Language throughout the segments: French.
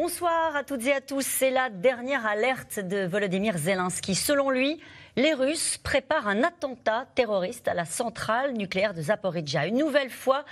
Bonsoir à toutes et à tous. C'est la dernière alerte de Volodymyr Zelensky. Selon lui, les Russes préparent un attentat terroriste à la centrale nucléaire de Zaporizhia. Une nouvelle fois,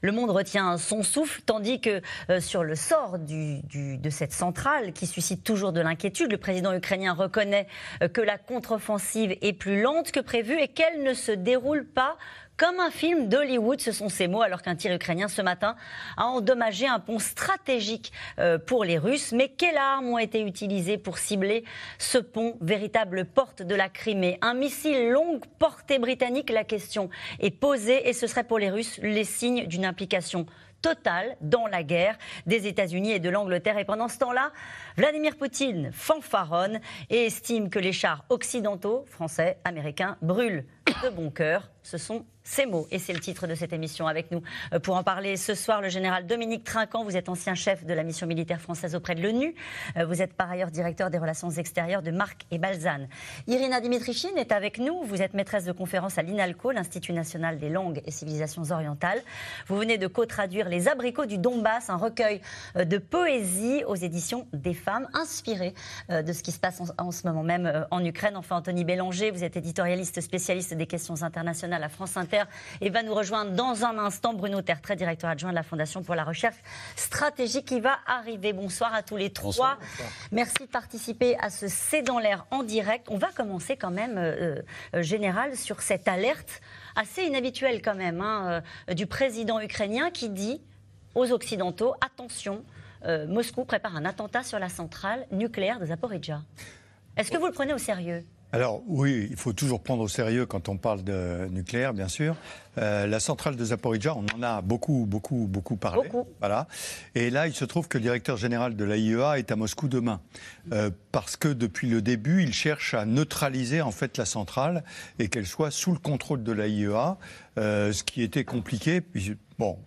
le monde retient son souffle, tandis que euh, sur le sort de cette centrale, qui suscite toujours de l'inquiétude, le président ukrainien reconnaît euh, que la contre-offensive est plus lente que prévu et qu'elle ne se déroule pas comme un film d'Hollywood, ce sont ces mots, alors qu'un tir ukrainien ce matin a endommagé un pont stratégique euh, pour les Russes. Mais quelles armes ont été utilisées pour cibler ce pont, véritable porte de la Crimée? Un missile longue portée britannique, la question est posée et ce serait pour les Russes les signes d'une implication totale dans la guerre des États-Unis et de l'Angleterre. Et pendant ce temps-là, Vladimir Poutine fanfaronne et estime que les chars occidentaux, français, américains, brûlent de bon cœur. Ce sont ces mots. Et c'est le titre de cette émission avec nous. Euh, pour en parler ce soir, le général Dominique Trinquant, vous êtes ancien chef de la mission militaire française auprès de l'ONU. Euh, vous êtes par ailleurs directeur des relations extérieures de Marc et Balzane. Irina Dimitrichine est avec nous. Vous êtes maîtresse de conférence à l'INALCO, l'Institut national des langues et civilisations orientales. Vous venez de co-traduire Les abricots du Donbass, un recueil euh, de poésie aux éditions des femmes, inspiré de ce qui se passe en, ce moment même en Ukraine. Enfin, Anthony Bélanger, vous êtes éditorialiste spécialiste des questions internationales à France Inter et va nous rejoindre dans un instant Bruno Tertrais, directeur adjoint de la Fondation pour la recherche stratégique qui va arriver. Bonsoir à tous les trois. Merci de participer à ce C'est dans l'air en direct. On va commencer quand même, euh, euh, général, sur cette alerte assez inhabituelle quand même hein, euh, du président ukrainien qui dit aux Occidentaux, attention, Moscou prépare un attentat sur la centrale nucléaire de Zaporizhia. Est-ce que vous le prenez au sérieux? Alors oui, il faut toujours prendre au sérieux quand on parle de nucléaire, bien sûr. Euh, la centrale de Zaporizhia, on en a beaucoup, beaucoup, beaucoup parlé. Beaucoup. Voilà. Et là, il se trouve que le directeur général de l'AIEA est à Moscou demain, euh, parce que depuis le début, il cherche à neutraliser en fait la centrale et qu'elle soit sous le contrôle de l'AIEA, euh, ce qui était compliqué. Bon,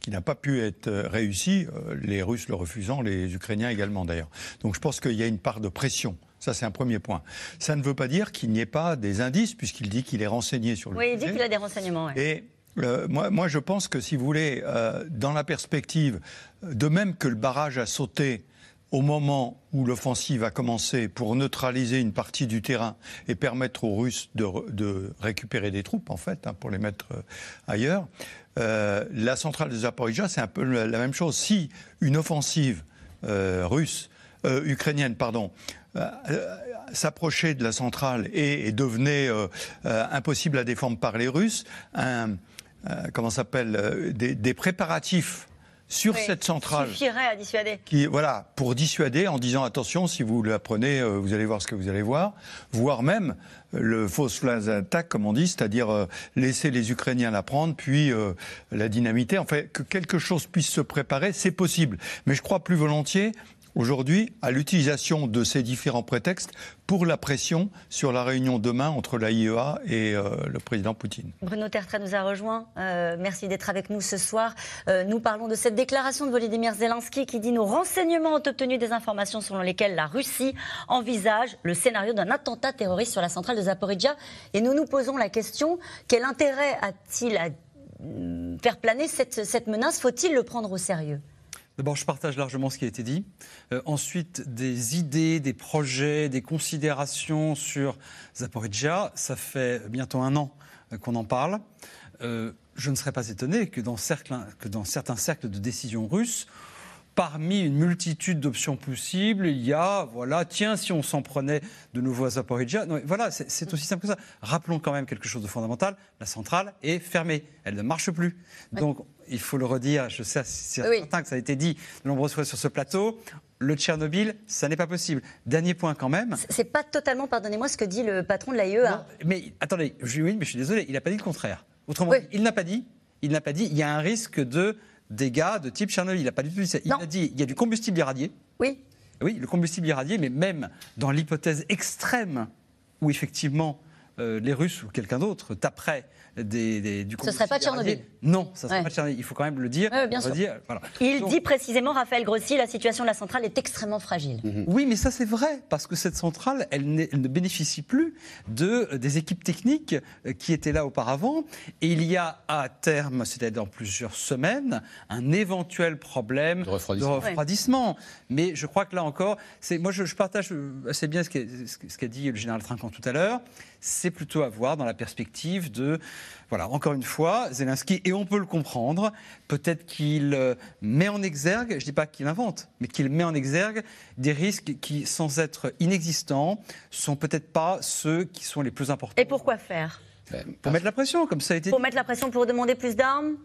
qui n'a pas pu être réussi, les Russes le refusant, les Ukrainiens également d'ailleurs. Donc je pense qu'il y a une part de pression ça, c'est un premier point. Ça ne veut pas dire qu'il n'y ait pas des indices, puisqu'il dit qu'il est renseigné sur le Oui, il dit qu'il a des renseignements. Et euh, moi, moi, je pense que, si vous voulez, euh, dans la perspective, de même que le barrage a sauté au moment où l'offensive a commencé pour neutraliser une partie du terrain et permettre aux Russes de, récupérer des troupes, en fait, hein, pour les mettre euh, ailleurs, la centrale de Zaporizhia, c'est un peu la même chose. Si une offensive russe, ukrainienne, pardon, euh, s'approcher de la centrale et, devenait euh, euh, impossible à défendre par les Russes, un, comment s'appelle, des, préparatifs sur cette centrale. Suffirait à dissuader. Qui, voilà, pour dissuader en disant attention, si vous la prenez, vous allez voir ce que vous allez voir, voire même le fausse flash attack, comme on dit, c'est-à-dire laisser les Ukrainiens la prendre, puis la dynamiter. En fait, que quelque chose puisse se préparer, c'est possible. Mais je crois plus volontiers aujourd'hui à l'utilisation de ces différents prétextes pour la pression sur la réunion demain entre l'AIEA et euh, le président Poutine. Bruno Tertre nous a rejoint. Euh, merci d'être avec nous ce soir. Euh, nous parlons de cette déclaration de Volodymyr Zelensky qui dit nos renseignements ont obtenu des informations selon lesquelles la Russie envisage le scénario d'un attentat terroriste sur la centrale de Zaporizhia. Et nous nous posons la question quel intérêt a-t-il à faire planer cette menace? Faut-il le prendre au sérieux? D'abord, je partage largement ce qui a été dit. Euh, ensuite, des idées, des projets, des considérations sur Zaporizhia. Ça fait bientôt un an euh, qu'on en parle. Euh, je ne serais pas étonné que dans, que dans certains cercles de décision russes, parmi une multitude d'options possibles, il y a, voilà, tiens, si on s'en prenait de nouveau à Zaporizhia. voilà, c'est aussi simple que ça. Rappelons quand même quelque chose de fondamental la centrale est fermée, elle ne marche plus. Donc, il faut le redire, je sais, c'est certain que ça a été dit de nombreuses fois sur ce plateau. Le Tchernobyl, ça n'est pas possible. Dernier point quand même. C'est pas totalement, pardonnez-moi, ce que dit le patron de l'AIEA. Mais attendez, je, oui, mais je suis désolé, il n'a pas dit le contraire. Autrement il n'a pas dit, il n'a pas dit, il y a un risque de dégâts de type Tchernobyl. Il n'a pas du tout dit ça. Il a dit, il y a du combustible irradié. Oui. Oui, le combustible irradié, mais même dans l'hypothèse extrême où effectivement euh, les Russes ou quelqu'un d'autre taperait des, du combustible. Ce serait pas Tchernobyl Non, ça sera Ouais. pas Tchernobyl. Il faut quand même le dire. Ouais, bien sûr. voilà. Il Donc- dit précisément, Raphaël Grossi, la situation de la centrale est extrêmement fragile. Oui, mais ça c'est vrai, parce que cette centrale, elle, ne bénéficie plus de, euh, des équipes techniques euh, qui étaient là auparavant. Et il y a à terme, c'est-à-dire dans plusieurs semaines, un éventuel problème De refroidissement. refroidissement. Mais je crois que là encore, moi je, je partage euh, assez bien qu'a, ce qu'a dit le général Trinquant tout à l'heure. C'est plutôt à voir dans la perspective de, voilà, encore une fois, Zelensky, et on peut le comprendre, peut-être qu'il euh, met en exergue, je ne dis pas qu'il invente, mais qu'il met en exergue des risques qui, sans être inexistants, sont peut-être pas ceux qui sont les plus importants. Et pourquoi faire? Pour mettre la pression, comme ça a été Pour dit. mettre la pression pour demander plus d'armes?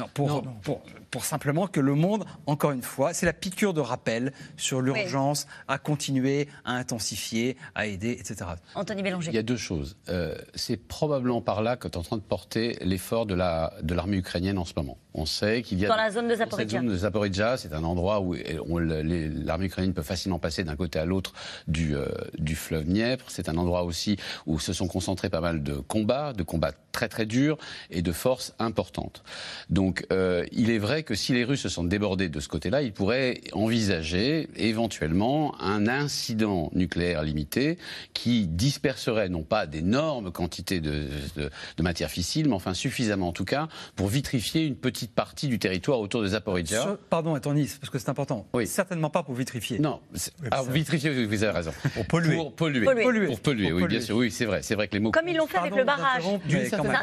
Non, pour, Pour, pour simplement que le monde, encore une fois, c'est la piqûre de rappel sur l'urgence à continuer, à intensifier, à aider, etc. Anthony Il y Bélanger. a deux choses. Euh, c'est probablement par là que tu es en train de porter l'effort de la de l'armée ukrainienne en ce moment. On sait qu'il y a Dans la zone de dans cette Zaporizhia. zone de Zaporizhia, c'est un endroit où l'armée ukrainienne peut facilement passer d'un côté à l'autre du euh, du fleuve Dniepr. C'est un endroit aussi où se sont concentrés pas mal de combats, de combats très très durs et de forces importantes. Donc euh, il est vrai que si les Russes se sont débordés de ce côté-là, ils pourraient envisager éventuellement un incident nucléaire limité qui disperserait non pas d'énormes quantités de, de, de matière fissile, mais enfin suffisamment en tout cas pour vitrifier une petite partie du territoire autour de Zaporizhia. Sur- Pardon, Anthony, parce que c'est important. Oui. Certainement pas pour vitrifier. Non, ah, vitrifier, vous avez raison. Pour polluer. Pour polluer. Polluer. Polluer. Pour polluer, Pour oui, polluer. bien sûr. Oui, c'est vrai. C'est vrai que les mots. Comme ils l'ont fait avec le barrage.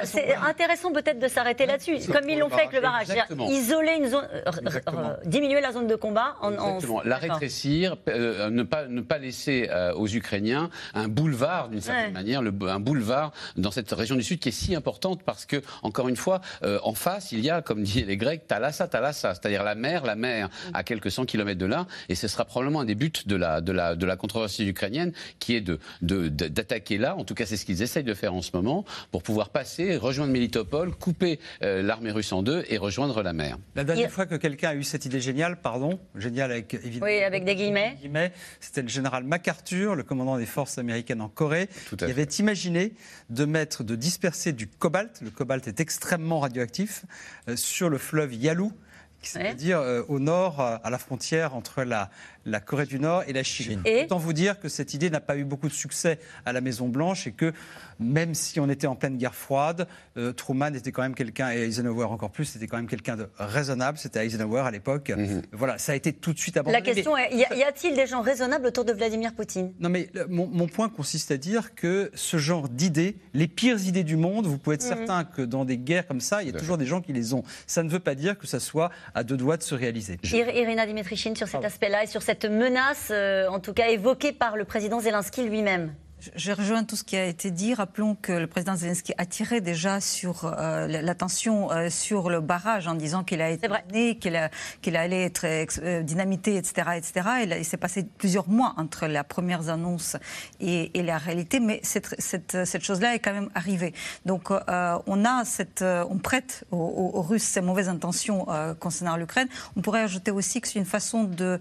C'est intéressant peut-être de s'arrêter là-dessus, comme ils l'ont fait avec le barrage. Isoler une zone, euh, euh, diminuer la zone de combat en. en- Exactement. La rétrécir, euh, ne, pas, ne pas laisser euh, aux Ukrainiens un boulevard, d'une certaine Ouais. manière, le, un boulevard dans cette région du Sud qui est si importante parce que, encore une fois, euh, en face, il y a, comme disaient les Grecs, Thalassa, Thalassa, c'est-à-dire la mer, la mer à quelques cent kilomètres de là, et ce sera probablement un des buts de la, de la, de la controversie ukrainienne qui est de, de- de- d'attaquer là, en tout cas c'est ce qu'ils essayent de faire en ce moment, pour pouvoir passer, rejoindre Melitopol, couper euh, l'armée russe en deux et rejoindre la mer. La dernière Il- fois que quelqu'un a eu cette idée géniale, pardon, géniale avec évidemment. Oui, avec des guillemets. C'était le général MacArthur, le commandant des forces américaines en Corée, Tout à qui avait imaginé de mettre, de disperser du cobalt. Le cobalt est extrêmement radioactif euh, sur le fleuve Yalu, c'est-à-dire euh, au nord, euh, à la frontière entre la, la Corée du Nord et la Chine. Et Autant vous dire que cette idée n'a pas eu beaucoup de succès à la Maison Blanche et que même si on était en pleine guerre froide, euh, Truman était quand même quelqu'un, et Eisenhower encore plus, c'était quand même quelqu'un de raisonnable. C'était Eisenhower à l'époque. Voilà, ça a été tout de suite abandonné. La question est y a-t-il des gens raisonnables autour de Vladimir Poutine? Non, mais le- mon, mon point consiste à dire que ce genre d'idées, les pires idées du monde, vous pouvez être certain que dans des guerres comme ça, il y a toujours des gens qui les ont. Ça ne veut pas dire que ça soit à deux doigts de se réaliser. Ir- Irina Dimitrichine sur cet aspect-là et sur cette menace, euh, en tout cas évoquée par le président Zelensky lui-même. Je- rejoins tout ce qui a été dit. Rappelons que le président Zelensky a tiré déjà sur euh, l'attention euh, sur le barrage en disant qu'il a été mené, qu'il allait être euh, dynamité, etc., etc. Et là, il s'est passé plusieurs mois entre la première annonce et, et la réalité, mais cette, cette, cette chose-là est quand même arrivée. Donc, on a cette, on prête aux, aux- aux Russes ces mauvaises intentions concernant l'Ukraine. On pourrait ajouter aussi que c'est une façon de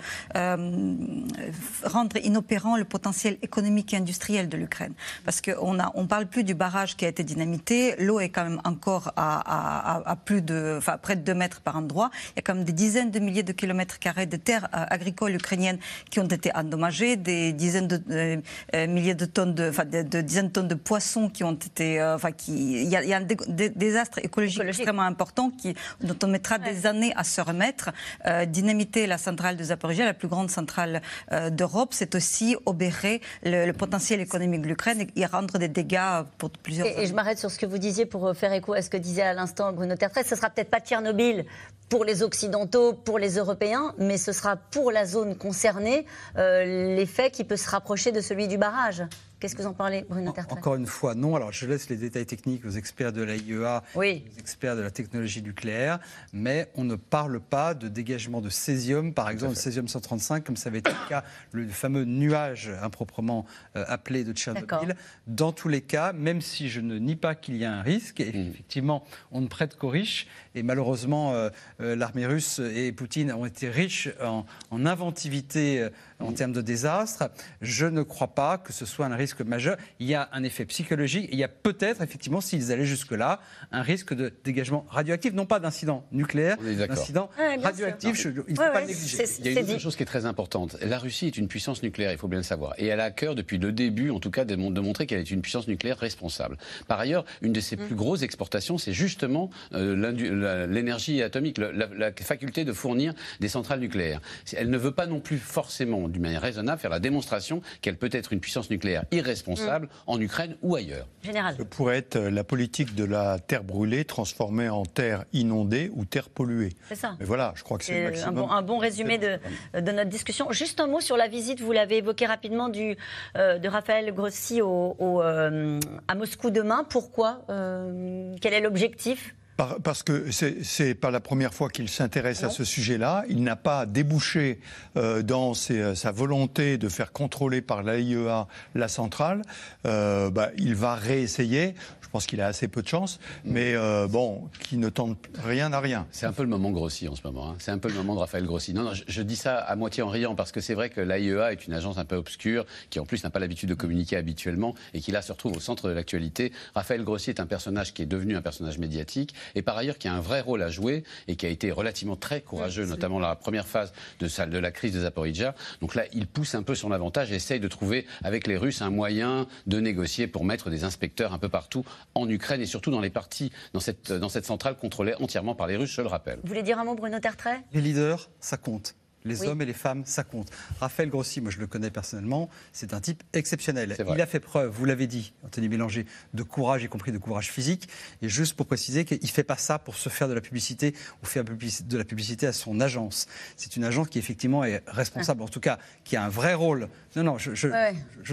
rendre inopérant le potentiel économique et industriel de l'Ukraine. Parce qu'on a, on parle plus du barrage qui a été dynamité. L'eau est quand même encore à, à- plus de, enfin, près de 2 mètres par endroit. Il y a quand même des dizaines de milliers de kilomètres carrés de terres euh, agricoles ukrainiennes qui ont été endommagées, des dizaines de euh, euh, milliers de tonnes de, enfin, de, de dizaines de tonnes de poissons qui ont été, euh, enfin, qui, il y a, il y a un dé- dé- désastre écologique, Écologique. extrêmement important qui, dont on mettra des années à se remettre. Euh, dynamiter la centrale de Zaporizhia, la plus grande centrale d'Europe, c'est aussi obérer le, le potentiel économique de l'Ukraine et, rendre des dégâts pour plusieurs Et, je m'arrête sur ce que vous disiez pour euh, faire écho à ce que disait à l'instant Bruno Tertrais. Ce sera peut-être pas Tchernobyl pour les Occidentaux, pour les Européens, mais ce sera pour la zone concernée euh, l'effet qui peut se rapprocher de celui du barrage. Qu'est-ce que vous en parlez, Bruno Tertrais Encore une fois, non. Alors, je laisse les détails techniques aux experts de l'AIEA, Oui. aux experts de la technologie nucléaire, mais on ne parle pas de dégagement de césium, par exemple, le césium 135, comme ça avait été le cas, le fameux nuage improprement euh, appelé de. Tchernobyl. Dans tous les cas, même si je ne nie pas qu'il y a un risque, et effectivement, on ne prête qu'aux riches, et malheureusement, euh, euh, l'armée russe et Poutine ont été riches en, en inventivité euh, en termes de désastre, je ne crois pas que ce soit un risque majeur. Il y a un effet psychologique. il y a peut-être, effectivement, s'ils allaient jusque-là, un risque de dégagement radioactif, non pas d'incident nucléaire, d'incident radioactif. il ne faut pas le négliger. Il y a une autre chose qui est très importante. La Russie est une puissance nucléaire, il faut bien le savoir. Et elle a à cœur, depuis le début, en tout cas, de, montrer qu'elle est une puissance nucléaire responsable. Par ailleurs, une de ses mm. plus grosses exportations, c'est justement euh, l'énergie atomique, la, faculté de fournir des centrales nucléaires. Elle ne veut pas non plus forcément, d'une manière raisonnable, faire la démonstration qu'elle peut être une puissance nucléaire irresponsable mm. en Ukraine ou ailleurs. Général. Ce pourrait être la politique de la terre brûlée transformée en terre inondée ou terre polluée? C'est ça. Mais voilà, je crois que c'est un bon, un bon résumé de, de, notre discussion. Juste un mot sur la visite, vous l'avez évoqué rapidement, du, euh, de Raphaël Grossi au, euh, à Moscou demain. Pourquoi euh, Quel est l'objectif? Parce que c'est pas la première fois qu'il s'intéresse à ce sujet-là. Il n'a pas débouché euh, dans ses, sa volonté de faire contrôler par l'AIEA la centrale. Euh, bah, il va réessayer. Je pense qu'il a assez peu de chance, mais euh, bon, qui ne tente rien à rien. C'est un peu le moment Grossi en ce moment. Hein. C'est un peu le moment de Raphaël Grossi. Non, non, je, dis ça à moitié en riant parce que c'est vrai que l'AIEA est une agence un peu obscure qui en plus n'a pas l'habitude de communiquer habituellement et qui là se retrouve au centre de l'actualité. Raphaël Grossi est un personnage qui est devenu un personnage médiatique et par ailleurs qui a un vrai rôle à jouer et qui a été relativement très courageux, notamment dans la première phase de, de la crise de Zaporizhia. Donc là, il pousse un peu son avantage et essaye de trouver avec les Russes un moyen de négocier pour mettre des inspecteurs un peu partout en Ukraine et surtout dans les parties, dans cette, dans cette centrale contrôlée entièrement par les Russes, je le rappelle. Vous voulez dire un mot, Bruno Tertrais? Les leaders, ça compte. Les hommes et les femmes, ça compte. Raphaël Grossi, moi je le connais personnellement, c'est un type exceptionnel. Il a fait preuve, vous l'avez dit, Anthony Bélanger, de courage, y compris de courage physique. Et juste pour préciser qu'il ne fait pas ça pour se faire de la publicité ou faire de la publicité à son agence. C'est une agence qui effectivement est responsable, en tout cas, qui a un vrai rôle. Non, non, je, je,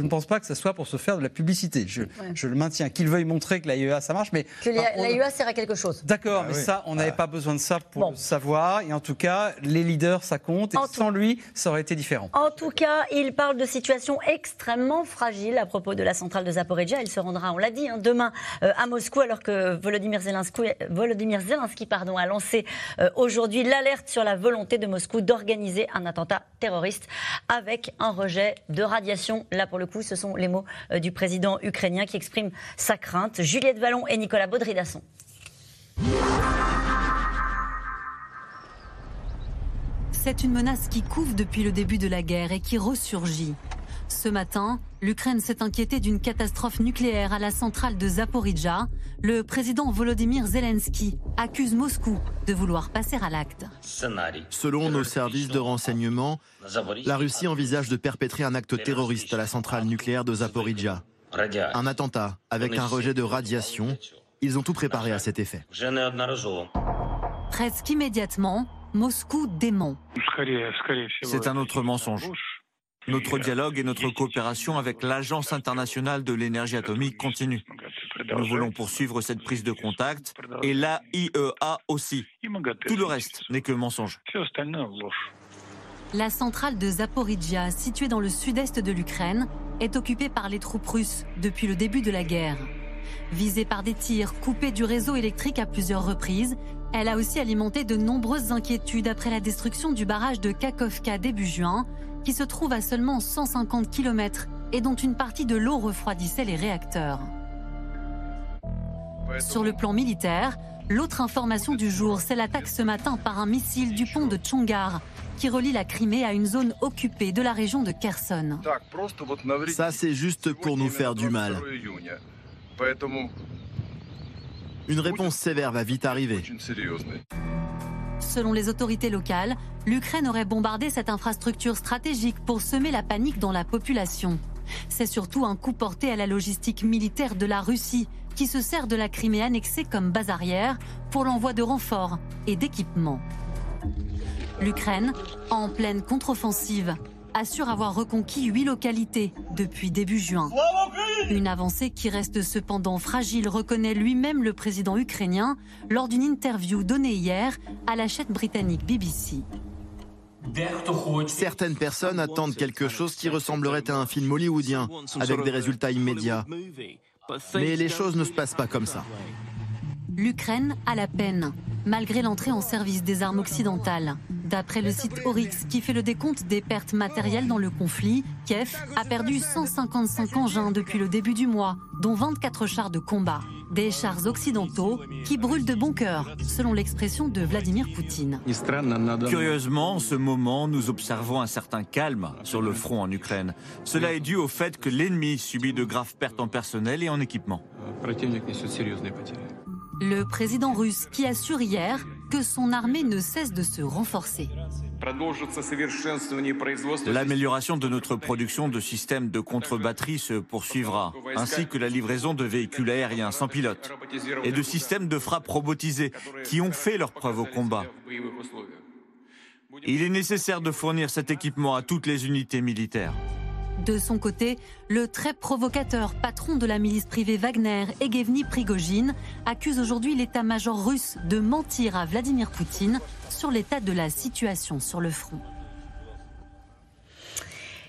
ne pense pas que ce soit pour se faire de la publicité. Je, le maintiens. Qu'il veuille montrer que l'AIEA, ça marche, mais... Que l'AIEA sert à quelque chose. D'accord, ah mais ça, on n'avait ah. pas besoin de ça pour le savoir. Et en tout cas, les leaders, ça compte sans lui, ça aurait été différent. En tout cas, il parle de situation extrêmement fragile à propos de la centrale de Zaporizhia. Il se rendra, on l'a dit, hein, demain euh, à Moscou, alors que Volodymyr Zelensky, Volodymyr Zelensky pardon, a lancé euh, aujourd'hui l'alerte sur la volonté de Moscou d'organiser un attentat terroriste avec un rejet de radiation. Là, pour le coup, ce sont les mots euh, du président ukrainien qui exprime sa crainte. Juliette Vallon et Nicolas Baudridasson. C'est une menace qui couvre depuis le début de la guerre et qui ressurgit. Ce matin, l'Ukraine s'est inquiétée d'une catastrophe nucléaire à la centrale de Zaporizhia. Le président Volodymyr Zelensky accuse Moscou de vouloir passer à l'acte. Selon nos services de renseignement, la Russie envisage de perpétrer un acte terroriste à la centrale nucléaire de Zaporizhia. Un attentat avec un rejet de radiation. Ils ont tout préparé à cet effet. Presque immédiatement, Moscou dément. C'est un autre mensonge. Notre dialogue et notre coopération avec l'Agence internationale de l'énergie atomique continuent. Nous voulons poursuivre cette prise de contact et l'AIEA aussi. Tout le reste n'est que mensonge. La centrale de Zaporizhia, située dans le sud-est de l'Ukraine, est occupée par les troupes russes depuis le début de la guerre. Visée par des tirs, coupée du réseau électrique à plusieurs reprises, elle a aussi alimenté de nombreuses inquiétudes après la destruction du barrage de Kakovka début juin, qui se trouve à seulement 150 km et dont une partie de l'eau refroidissait les réacteurs. Sur le plan militaire, l'autre information du jour, c'est l'attaque ce matin par un missile du pont de Tchongar, qui relie la Crimée à une zone occupée de la région de Kherson. Ça, c'est juste pour nous faire du mal. Une réponse sévère va vite arriver. Selon les autorités locales, l'Ukraine aurait bombardé cette infrastructure stratégique pour semer la panique dans la population. C'est surtout un coup porté à la logistique militaire de la Russie, qui se sert de la Crimée annexée comme base arrière pour l'envoi de renforts et d'équipements. L'Ukraine, en pleine contre-offensive, assure avoir reconquis huit localités depuis début juin. Une avancée qui reste cependant fragile, reconnaît lui-même le président ukrainien lors d'une interview donnée hier à la chaîne britannique BBC. Certaines personnes attendent quelque chose qui ressemblerait à un film hollywoodien, avec des résultats immédiats. Mais les choses ne se passent pas comme ça. L'Ukraine a la peine. Malgré l'entrée en service des armes occidentales. D'après le site Oryx, qui fait le décompte des pertes matérielles dans le conflit, Kiev a perdu 155 engins depuis le début du mois, dont 24 chars de combat. Des chars occidentaux qui brûlent de bon cœur, selon l'expression de Vladimir Poutine. Curieusement, en ce moment, nous observons un certain calme sur le front en Ukraine. Cela est dû au fait que l'ennemi subit de graves pertes en personnel et en équipement. Le président russe qui assure hier que son armée ne cesse de se renforcer. L'amélioration de notre production de systèmes de contre-batterie se poursuivra, ainsi que la livraison de véhicules aériens sans pilote et de systèmes de frappe robotisés qui ont fait leur preuve au combat. Il est nécessaire de fournir cet équipement à toutes les unités militaires. De son côté, le très provocateur patron de la milice privée Wagner, Egevni Prigogine, accuse aujourd'hui l'état-major russe de mentir à Vladimir Poutine sur l'état de la situation sur le front.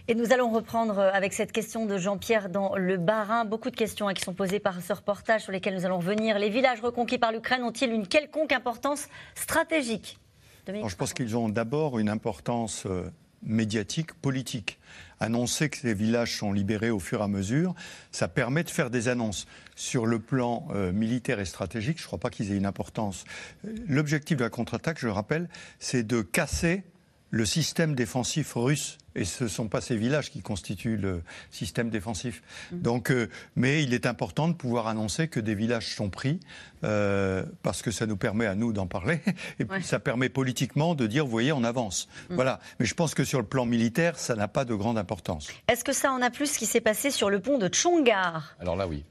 Et nous allons reprendre avec cette question de Jean-Pierre dans le Bas-Rhin. Beaucoup de questions hein, qui sont posées par ce reportage sur lesquelles nous allons revenir. Les villages reconquis par l'Ukraine ont-ils une quelconque importance stratégique? Je pense qu'ils ont d'abord une importance euh, médiatique, politique. Annoncer que ces villages sont libérés au fur et à mesure, ça permet de faire des annonces. Sur le plan euh, militaire et stratégique, je ne crois pas qu'ils aient une importance. L'objectif de la contre-attaque, je le rappelle, c'est de casser le système défensif russe. Et ce ne sont pas ces villages qui constituent le système défensif. Mm. Donc, euh, mais il est important de pouvoir annoncer que des villages sont pris, euh, parce que ça nous permet à nous d'en parler. Et puis ça permet politiquement de dire, vous voyez, on avance. Mm. Voilà. Mais je pense que sur le plan militaire, ça n'a pas de grande importance. Est-ce que ça en a plus ce qui s'est passé sur le pont de Tchongar Alors là, oui.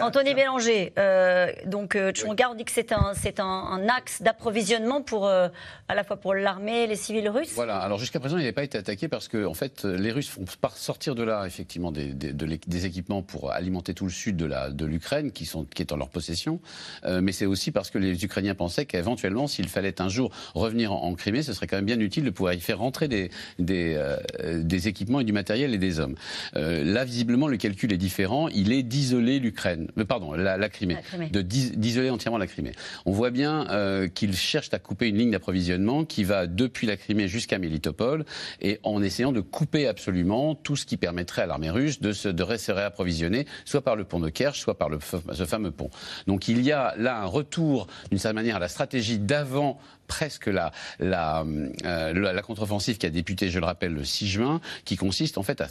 Anthony Bélanger, euh, donc euh, on dit que c'est un, c'est un, axe d'approvisionnement pour euh, à la fois pour l'armée et les civils russes. Voilà. Alors jusqu'à présent, il n'avait pas été attaqué parce que en fait, les Russes font sortir de là effectivement des, des, équipements pour alimenter tout le sud de la de l'Ukraine qui sont qui est en leur possession. Euh, mais c'est aussi parce que les Ukrainiens pensaient qu'éventuellement, s'il fallait un jour revenir en, Crimée, ce serait quand même bien utile de pouvoir y faire rentrer des des, euh, des équipements et du matériel et des hommes. là, visiblement, le calcul est différent. Il est d'isoler l'Ukraine euh, pardon, la, Crimée, de d'isoler entièrement la Crimée. On voit bien euh, qu'ils cherchent à couper une ligne d'approvisionnement qui va depuis la Crimée jusqu'à Mélitopol, et en essayant de couper absolument tout ce qui permettrait à l'armée russe de se, de réapprovisionner, soit par le pont de Kerch, soit par le, ce fameux pont. Donc il y a là un retour, d'une certaine manière, à la stratégie d'avant presque la, la, euh, la, contre-offensive qui a débuté, je le rappelle, le 6 juin, qui consiste en fait à,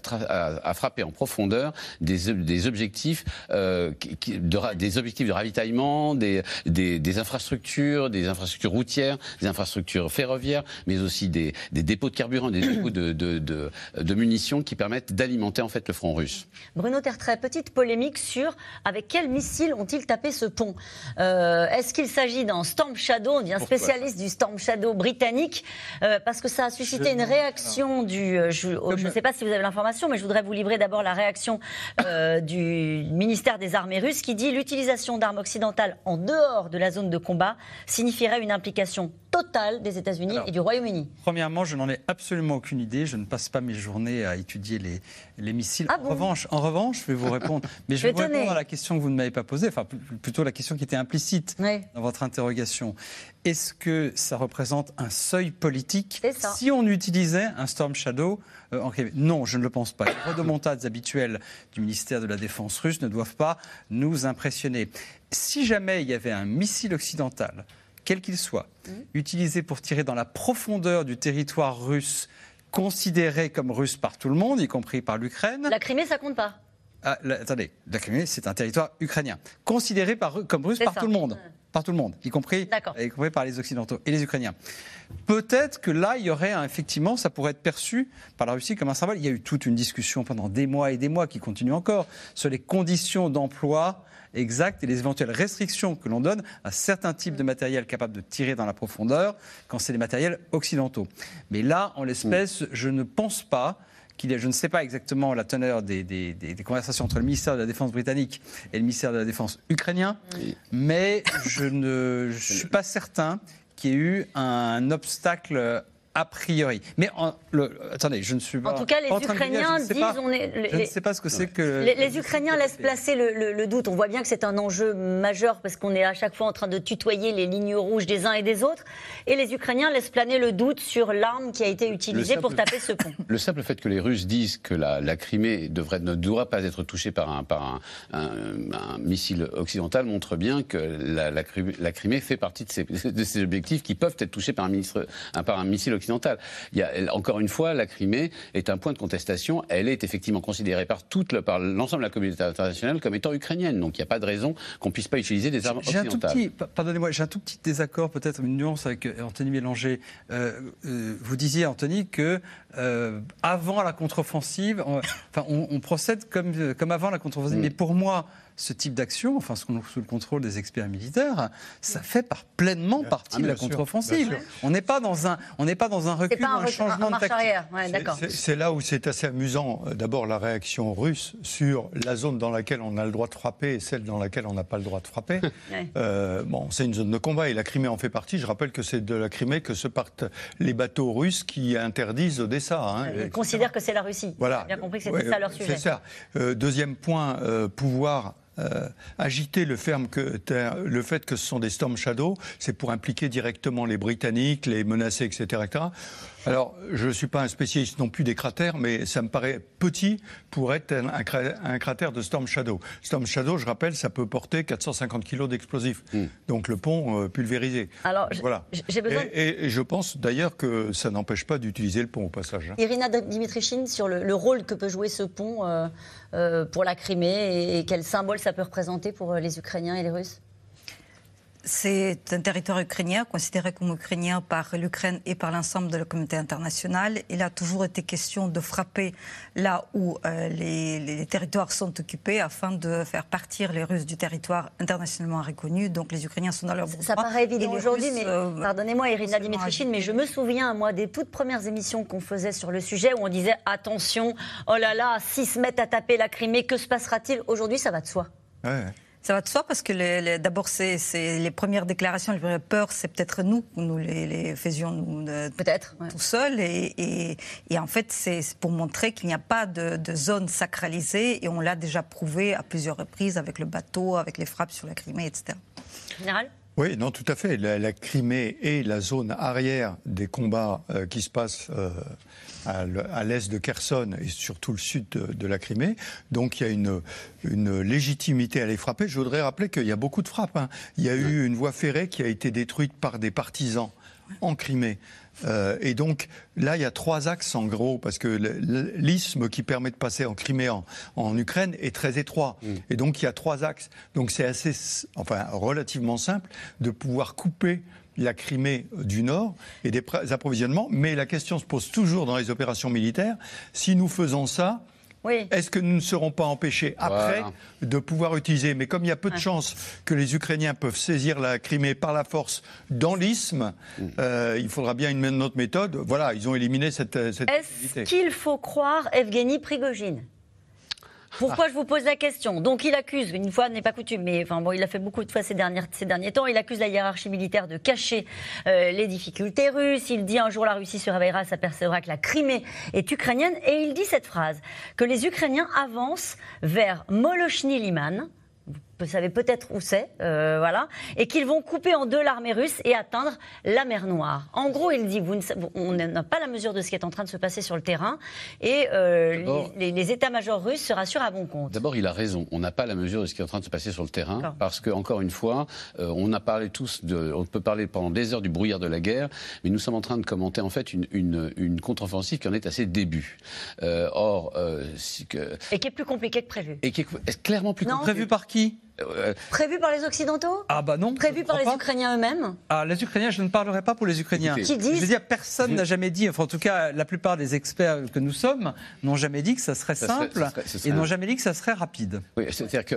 à, frapper en profondeur des, des objectifs, euh, de, des objectifs de ravitaillement, des, des, des, infrastructures, des infrastructures routières, des infrastructures ferroviaires, mais aussi des, des dépôts de carburant, des dépôts de, de, munitions qui permettent d'alimenter en fait le front russe. Bruno Tertrais, petite polémique sur avec quels missiles ont-ils tapé ce pont? Euh, Est-ce qu'il s'agit d'un Storm Shadow, on dit un spécialiste du du Storm Shadow britannique, euh, parce que ça a suscité une réaction du. Euh, je ne sais pas si vous avez l'information, mais je voudrais vous livrer d'abord la réaction euh, du ministère des Armées russes qui dit l'utilisation d'armes occidentales en dehors de la zone de combat signifierait une implication totale des États-Unis et du Royaume-Uni. Premièrement, je n'en ai absolument aucune idée. Je ne passe pas mes journées à étudier les, les missiles. Ah en, revanche, en revanche, je vais vous répondre. Mais je, vais vous répondre à la question que vous ne m'avez pas posée, enfin plutôt la question qui était implicite dans votre interrogation. Est-ce que ça représente un seuil politique si on utilisait un Storm Shadow euh, en Non, je ne le pense pas. Les redemontades habituelles du ministère de la Défense russe ne doivent pas nous impressionner. Si jamais il y avait un missile occidental, quel qu'il soit, mmh. utilisé pour tirer dans la profondeur du territoire russe, considéré comme russe par tout le monde, y compris par l'Ukraine. La Crimée, ça compte pas ah, Attendez, la Crimée, c'est un territoire ukrainien, considéré par, comme russe par tout le monde par tout le monde, y compris, y compris par les Occidentaux et les Ukrainiens. Peut-être que là, il y aurait effectivement, ça pourrait être perçu par la Russie comme un symbole. Il y a eu toute une discussion pendant des mois et des mois qui continue encore sur les conditions d'emploi exactes et les éventuelles restrictions que l'on donne à certains types de matériel capables de tirer dans la profondeur quand c'est des matériels occidentaux. Mais là, en l'espèce, je ne pense pas je ne sais pas exactement la teneur des, conversations entre le ministère de la Défense britannique et le ministère de la Défense ukrainien, mais je ne suis pas certain qu'il y ait eu un obstacle a priori. Mais attendez, je ne suis pas. En tout cas, les Ukrainiens disent on est. je ne sais pas ce que c'est que. Les, Ukrainiens laissent placer le, doute. On voit bien que c'est un enjeu majeur parce qu'on est à chaque fois en train de tutoyer les lignes rouges des uns et des autres. Et les Ukrainiens laissent planer le doute sur l'arme qui a été utilisée pour taper ce pont. Le simple fait que les Russes disent que la, Crimée devrait, ne doit pas être touchée par un, par un, missile occidental montre bien que la, la, Crimée fait partie de ces, de ces, objectifs qui peuvent être touchés par un, ministre, par un missile occidental il y a, encore une fois, la Crimée est un point de contestation. Elle est effectivement considérée par, toute par l'ensemble de la communauté internationale comme étant ukrainienne. Donc il n'y a pas de raison qu'on ne puisse pas utiliser des armes occidentales. Pardonnez-moi, j'ai un tout petit désaccord, peut-être une nuance avec euh, Anthony Mélanger. Euh, euh, vous disiez, Anthony, que avant la contre-offensive, on, enfin, on, procède comme, comme avant la contre-offensive. Mm. Mais pour moi, ce type d'action, enfin sous le contrôle des experts militaires, ça fait par, pleinement partie de la contre-offensive. On n'est pas dans un, on n'est pas dans un recul, un, un, changement de tactique. c'est là où c'est assez amusant. Euh, d'abord la réaction russe sur la zone dans laquelle on a le droit de frapper et celle dans laquelle on n'a pas le droit de frapper. euh, bon, c'est une zone de combat et la Crimée en fait partie. Je rappelle que c'est de la Crimée que se partent les bateaux russes qui interdisent Odessa. Hein, Ils considèrent que c'est la Russie. Voilà. Bien compris que c'était ça leur sujet. C'est ça. Euh, deuxième point, euh, pouvoir euh, agiter le, que, le, fait que ce sont des Storm Shadow, c'est pour impliquer directement les Britanniques, les menacer, etc. Alors, je ne suis pas un spécialiste non plus des cratères, mais ça me paraît petit pour être un, cratère de Storm Shadow. Storm Shadow, je rappelle, ça peut porter 450 kg d'explosifs. Hmm. Donc le pont euh, pulvérisé. Alors, voilà. j'ai besoin... Et, je pense d'ailleurs que ça n'empêche pas d'utiliser le pont au passage. Hein. Irina Dimitrichine, sur le, rôle que peut jouer ce pont euh, euh, pour la Crimée et quel symbole ça peut représenter pour les Ukrainiens et les Russes? C'est un territoire ukrainien, considéré comme ukrainien par l'Ukraine et par l'ensemble de la communauté internationale. Il a toujours été question de frapper là où euh, les, territoires sont occupés afin de faire partir les Russes du territoire internationalement reconnu. Donc les Ukrainiens sont dans leur Ça, ça paraît évident aujourd'hui, mais euh, pardonnez-moi, Irina Dimitrichine, mais je me souviens, moi, des toutes premières émissions qu'on faisait sur le sujet où on disait attention, oh là là, s'ils se mettent à taper la Crimée, que se passera-t-il Aujourd'hui, ça va de soi. Ouais. Ça va de soi parce que d'abord, c'est les premières déclarations, les premières peurs, c'est peut-être nous, nous les, faisions nous, peut-être tout seuls. Et, en fait, c'est pour montrer qu'il n'y a pas de, zone sacralisée et on l'a déjà prouvé à plusieurs reprises avec le bateau, avec les frappes sur la Crimée, etc. Général? Oui, non, tout à fait. La, Crimée est la zone arrière des combats euh, qui se passent euh, à l'est de Kherson et surtout le sud de, la Crimée. Donc il y a une, une, légitimité à les frapper. Je voudrais rappeler qu'il y a beaucoup de frappes. Hein. Il y a eu une voie ferrée qui a été détruite par des partisans en Crimée. Euh, et donc là, il y a trois axes en gros, parce que l'isthme qui permet de passer en Crimée, en, Ukraine, est très étroit. Mm. Et donc il y a trois axes. Donc c'est assez, enfin relativement simple de pouvoir couper la Crimée du Nord et des approvisionnements. Mais la question se pose toujours dans les opérations militaires. Si nous faisons ça, est-ce que nous ne serons pas empêchés après de pouvoir utiliser? Mais comme il y a peu de chances que les Ukrainiens peuvent saisir la Crimée par la force dans l'isthme, mm. euh, il faudra bien une autre méthode. Voilà, ils ont éliminé cette. cette Est-ce qu'il faut croire Evgeny Prigogine? Pourquoi je vous pose la question? Donc il accuse, une fois n'est pas coutume, mais enfin bon, il a fait beaucoup de fois ces, dernières, ces derniers temps, il accuse la hiérarchie militaire de cacher euh, les difficultés russes. Il dit un jour la Russie se réveillera, s'apercevra que la Crimée est ukrainienne, et il dit cette phrase que les Ukrainiens avancent vers Molochny Liman, vous savez peut-être où c'est, euh, voilà, et qu'ils vont couper en deux l'armée russe et atteindre la mer Noire. En gros, il dit, vous on n'a pas la mesure de ce qui est en train de se passer sur le terrain, et euh, les, états-majors russes se rassurent à bon compte. D'abord, il a raison. On n'a pas la mesure de ce qui est en train de se passer sur le terrain, parce que encore une fois, euh, on a parlé tous de, on peut parler pendant des heures du brouillard de la guerre, mais nous sommes en train de commenter en fait une, une, contre-offensive qui en est à ses débuts. or, que... et qui est plus compliqué que prévu. Et qui est clairement plus compliqué. Prévu par qui? Euh, Prévu par les Occidentaux Ah bah non. Prévu par les Ukrainiens eux-mêmes Ah, les Ukrainiens, je ne parlerai pas pour les Ukrainiens. Qui disent Je veux dire, personne n'a jamais dit, enfin en tout cas, la plupart des experts que nous sommes n'ont jamais dit que ça serait simple et n'ont jamais dit que ça serait rapide. Oui, c'est-à-dire que,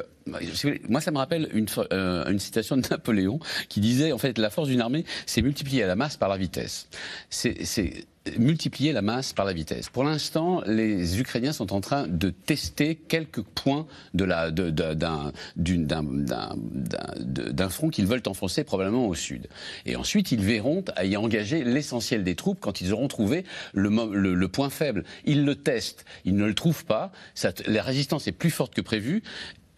moi ça me rappelle une, euh, une citation de Napoléon qui disait, en fait, la force d'une armée, c'est multiplier la masse par la vitesse. C'est multiplier la masse par la vitesse. Pour l'instant, les Ukrainiens sont en train de tester quelques points de la, d'un, d'un, front qu'ils veulent enfoncer probablement au sud. Et ensuite, ils verront à y engager l'essentiel des troupes quand ils auront trouvé le, le, point faible. Ils le testent, ils ne le trouvent pas. La résistance est plus forte que prévu.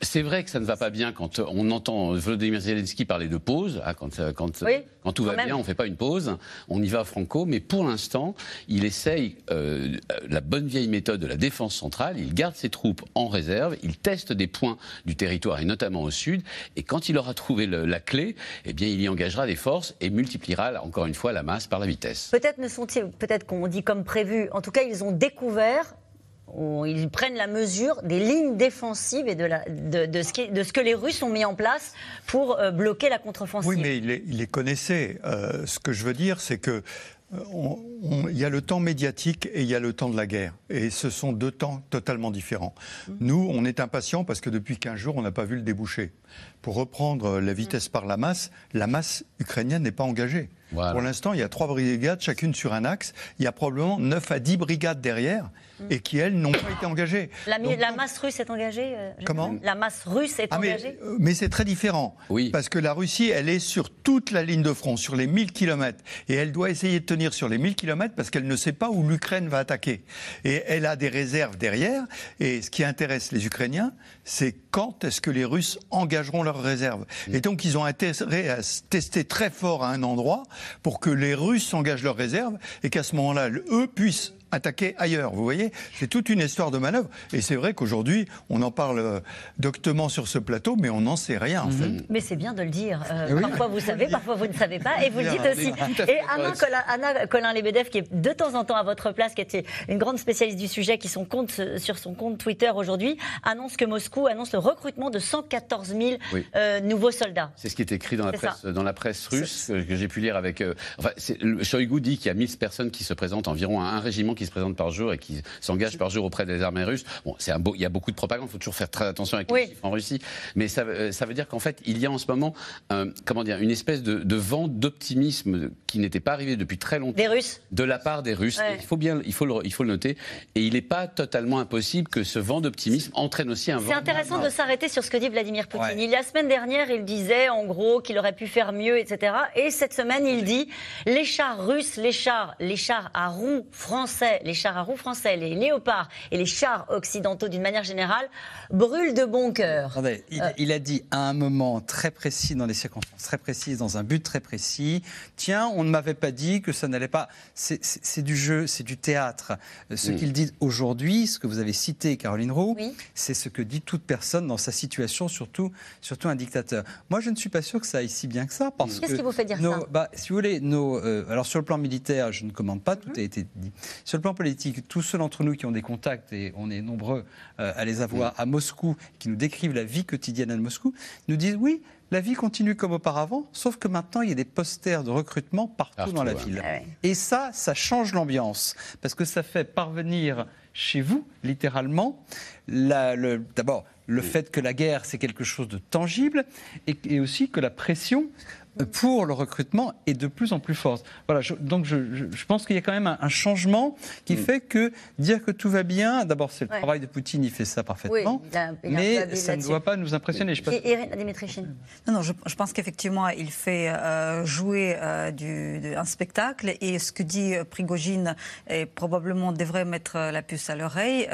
C'est vrai que ça ne va pas bien quand on entend Volodymyr Zelensky parler de pause. Hein, quand, euh, quand, quand, tout va bien, on ne fait pas une pause. On y va franco. Mais pour l'instant, il essaye euh, la bonne vieille méthode de la défense centrale. Il garde ses troupes en réserve. Il teste des points du territoire, et notamment au sud. Et quand il aura trouvé la clé, eh bien, il y engagera des forces et multipliera, encore une fois, la masse par la vitesse. Peut-être ne sont-ils, peut-être qu'on dit comme prévu. En tout cas, ils ont découvert ils prennent la mesure des lignes défensives et de, ce, que les Russes ont mis en place pour euh, bloquer la contre-offensive. Oui, mais ils les, connaissaient. Euh, ce que je veux dire, c'est que euh, il y a le temps médiatique et il y a le temps de la guerre. Et ce sont deux temps totalement différents. Mmh. Nous, on est impatients parce que depuis 15 jours, on n'a pas vu le déboucher. Pour reprendre la vitesse par la masse, la masse ukrainienne n'est pas engagée. Pour l'instant, il y a trois brigades, chacune sur un axe. Il y a probablement 9 à 10 brigades derrière et qui, elles, n'ont pas été engagées. La, masse russe est engagée euh, Comment La masse russe est ah, engagée euh, Mais, c'est très différent. Oui. Parce que la Russie, elle est sur toute la ligne de front, sur les 1000 km. Et elle doit essayer de tenir sur les 1000 km parce qu'elle ne sait pas où l'Ukraine va attaquer. Et elle a des réserves derrière. Et ce qui intéresse les Ukrainiens, c'est quand est-ce que les Russes engageront leurs réserves. Mm. Et donc, ils ont intérêt à tester très fort à un endroit pour que les Russes engagent leurs réserves et qu'à ce moment-là, eux puissent attaquer ailleurs. Vous voyez, c'est toute une histoire de manœuvre. Et c'est vrai qu'aujourd'hui, on en parle euh, doctement sur ce plateau, mais on n'en sait rien en mhm. fait. Mais c'est bien de le dire. Euh, parfois vous savez, parfois vous ne savez pas, et vous le dites aussi. Et Anna, Colin, Anna Colin Lebedev, qui est de temps en temps à votre place, qui était une grande spécialiste du sujet, qui son compte, euh, sur son compte Twitter aujourd'hui, annonce que Moscou annonce le recrutement de 114 000 nouveaux soldats. C'est ce qui est écrit dans la presse, dans la presse russe que, j'ai pu lire avec. enfin, Shoigu dit qu'il y a 1000 personnes qui se présentent environ à un régiment qui se présentent par jour et qui s'engagent par jour auprès des armées russes. Bon, c'est un beau, il y a beaucoup de propagande, il faut toujours faire très attention avec les chiffres en Russie. Mais ça, euh, ça veut dire qu'en fait, il y a en ce moment, comment dire, une espèce de, vent d'optimisme qui n'était pas arrivé depuis très longtemps. Des Russes De la part des Russes. Il faut bien, il faut le, il faut le noter. Et il n'est pas totalement impossible que ce vent d'optimisme entraîne aussi un vent. C'est intéressant de s'arrêter sur ce que dit Vladimir Poutine. Il y a la semaine dernière, il disait en gros qu'il aurait pu faire mieux, etc. Et cette semaine, il dit les chars russes, les chars, les chars à roues français, les chars à roues français, les léopards et les chars occidentaux d'une manière générale brûlent de bon cœur. Attendez, euh. il, a dit à un moment très précis, dans des circonstances très précises, dans un but très précis, tiens, on ne m'avait pas dit que ça n'allait pas. C'est du jeu, c'est du théâtre. Euh, ce qu'il dit aujourd'hui, ce que vous avez cité, Caroline Roux, c'est ce que dit toute personne dans sa situation, surtout, surtout un dictateur. Moi, je ne suis pas sûr que ça aille si bien que ça. Qu'est-ce qui vous fait dire ça? bah, Si vous voulez, nos, euh, alors sur le plan militaire, je ne commande pas, tout a été dit. Sur le plan politique, tous ceux d'entre nous qui ont des contacts, et on est nombreux euh, à les avoir à Moscou, qui nous décrivent la vie quotidienne à Moscou, nous disent oui, la vie continue comme auparavant, sauf que maintenant, il y a des posters de recrutement partout, dans la ville. Ah et ça, ça change l'ambiance, parce que ça fait parvenir chez vous, littéralement, d'abord le fait que la guerre, c'est quelque chose de tangible, et aussi que la pression pour le recrutement est de plus en plus forte. Voilà, donc je, pense qu'il y a quand même un, changement qui mm. fait que dire que tout va bien, d'abord c'est le travail de Poutine, il fait ça parfaitement, mais ça ne doit pas nous impressionner. Je non, non, je, pense qu'effectivement il fait euh, jouer euh, du, un spectacle et ce que dit euh, Prigogine est probablement devrait mettre la puce à l'oreille.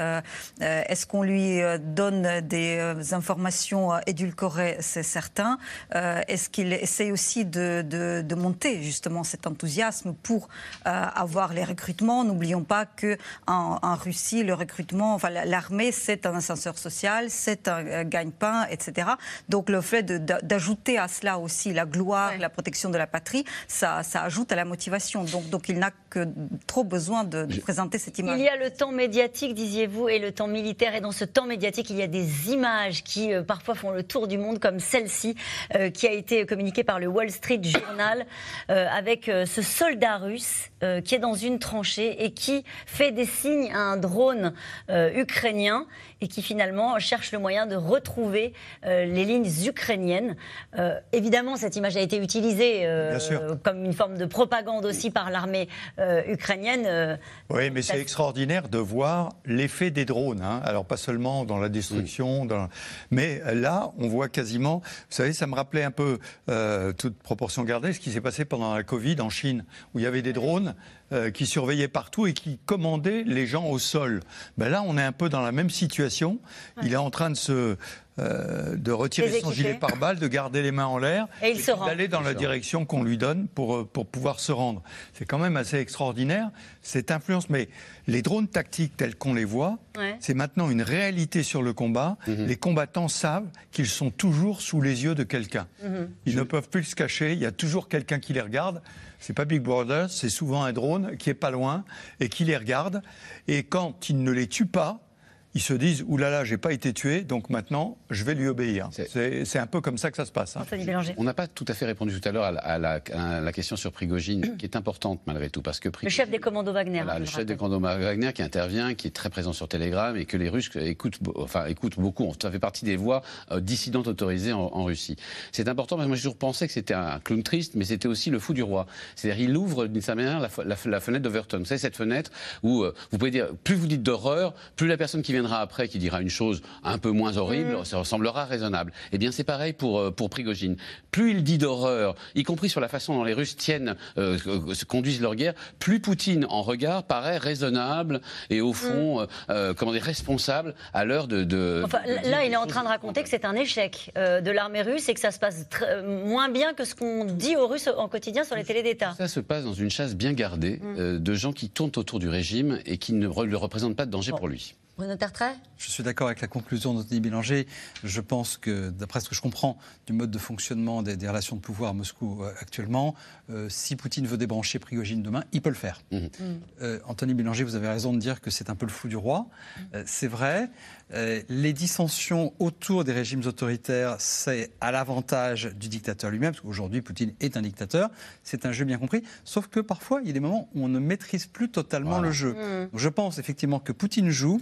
Est-ce qu'on lui donne des informations édulcorées? C'est certain. Est-ce qu'il essaye aussi de, monter justement cet enthousiasme pour euh, avoir les recrutements. N'oublions pas que en, Russie, le recrutement, enfin l'armée, c'est un ascenseur social, c'est un euh, gagne-pain, etc. Donc le fait d'ajouter à cela aussi la gloire, la protection de la patrie, ça, ça ajoute à la motivation. Donc, donc il n'a que trop besoin de, présenter cette image. Il y a le temps médiatique, disiez-vous, et le temps militaire. Et dans ce temps médiatique, il y a des images qui euh, parfois font le tour du monde, comme celle-ci, qui a été communiquée par le Wall Street Journal avec ce soldat russe qui est dans une tranchée et qui fait des signes à un drone ukrainien et qui finalement cherche le moyen de retrouver les lignes ukrainiennes. évidemment, cette image a été utilisée comme une forme de propagande aussi par l'armée ukrainienne. oui, mais c'est extraordinaire de voir l'effet des drones. Hein. Alors pas seulement dans la destruction, dans... mais là, on voit quasiment. Vous savez, ça me rappelait un peu, euh, toute proportion gardée, ce qui s'est passé pendant la Covid en Chine, où il y avait des drones euh, qui surveillaient partout et qui commandaient les gens au sol. Ben là, on est un peu dans la même situation. Il est en train de se euh, de retirer son gilet pare-balles, de garder les mains en l'air et, d'aller dans la direction qu'on lui donne pour, euh, pour pouvoir se rendre. C'est quand même assez extraordinaire, cette influence. Mais les drones tactiques tels qu'on les voit, c'est maintenant une réalité sur le combat. Mhm. Les combattants savent qu'ils sont toujours sous les yeux de quelqu'un. Mhm. Ils ne peuvent plus se cacher, il y a toujours quelqu'un qui les regarde. C'est pas Big Brother, c'est souvent un drone qui est pas loin et qui les regarde. Et quand il ne les tue pas, ils se disent oulala, là là, j'ai pas été tué, donc maintenant je vais lui obéir. C'est un peu comme ça que ça se passe. Hein. On n'a pas tout à fait répondu tout à l'heure à, la question sur Prigogine, qui est importante malgré tout, parce que le chef des commandos Wagner. Voilà, le chef des commandos Wagner qui intervient, qui est très présent sur Telegram et que les Russes écoutent, enfin écoutent beaucoup. Ça fait partie des voix euh, dissidentes autorisées en, Russie. C'est important parce que moi j'ai toujours pensé que c'était un clown triste, mais c'était aussi le fou du roi. C'est-à-dire il ouvre d'une certaine manière la, fenêtre d'Overton. Vous savez cette fenêtre où euh, vous pouvez dire plus vous dites d'horreur, plus la personne qui viendra après, qui dira une chose un peu moins horrible, mm. ça ressemblera raisonnable. Eh bien, c'est pareil pour, euh, pour Prigogine. Plus il dit d'horreur, y compris sur la façon dont les Russes tiennent, euh, conduisent leur guerre, plus Poutine, en regard, paraît raisonnable et au fond, mm. euh, comment dire, responsable à l'heure de, là, il est en train de raconter que c'est un échec de l'armée russe et que ça se passe moins bien que ce qu'on dit aux Russes en quotidien sur les télés d'État. Ça se passe dans une chasse bien gardée mm. de gens qui tournent autour du régime et qui ne lui représentent pas de danger pour lui. Bruno Tertrais Je suis d'accord avec la conclusion d'Anthony Bélanger. Je pense que, d'après ce que je comprends du mode de fonctionnement des, relations de pouvoir à Moscou euh, actuellement, euh, si Poutine veut débrancher Prigogine demain, il peut le faire. Mmh. Mmh. Euh, Anthony Bélanger, vous avez raison de dire que c'est un peu le fou du roi. Mmh. c'est vrai. Les dissensions autour des régimes autoritaires, c'est à l'avantage du dictateur lui-même, parce qu'aujourd'hui, Poutine est un dictateur. C'est un jeu bien compris. Sauf que parfois, il y a des moments où on ne maîtrise plus totalement le jeu. je pense effectivement que Poutine joue.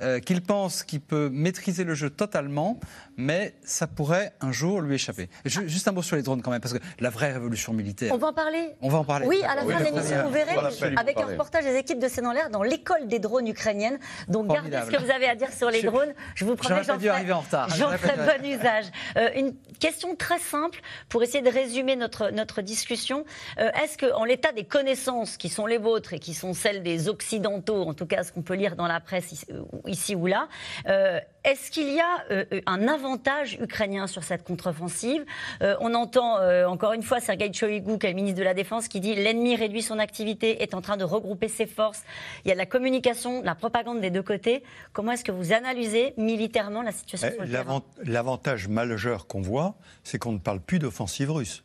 Euh, qu'il pense qu'il peut maîtriser le jeu totalement, mais ça pourrait un jour lui échapper. juste un mot sur les drones quand même, parce que la vraie révolution militaire. On va en parler On va en parler. Oui, à la fin de l'émission, vous verrez, avec un reportage des équipes de C'est dans l'air dans l'école des drones ukrainiennes. Donc gardez ce que vous avez à dire sur les drones. Je vous promets, j'en ferai, en retard. J'en ferai bon usage. Euh, une question très simple pour essayer de résumer notre, notre discussion. Euh, est-ce qu'en l'état des connaissances qui sont les vôtres et qui sont celles des Occidentaux, en tout cas ce qu'on peut lire dans la presse ici ou là, euh, est-ce qu'il y a euh, un avantage ukrainien sur cette contre-offensive? Euh, On entend encore une fois Sergei Shoigu, qui est le ministre de la Défense, qui dit l'ennemi réduit son activité, est en train de regrouper ses forces. Il y a de la communication, de la propagande des deux côtés. Comment est-ce que vous analysez militairement la situation eh, L'avantage majeur qu'on voit, c'est qu'on ne parle plus d'offensive russe.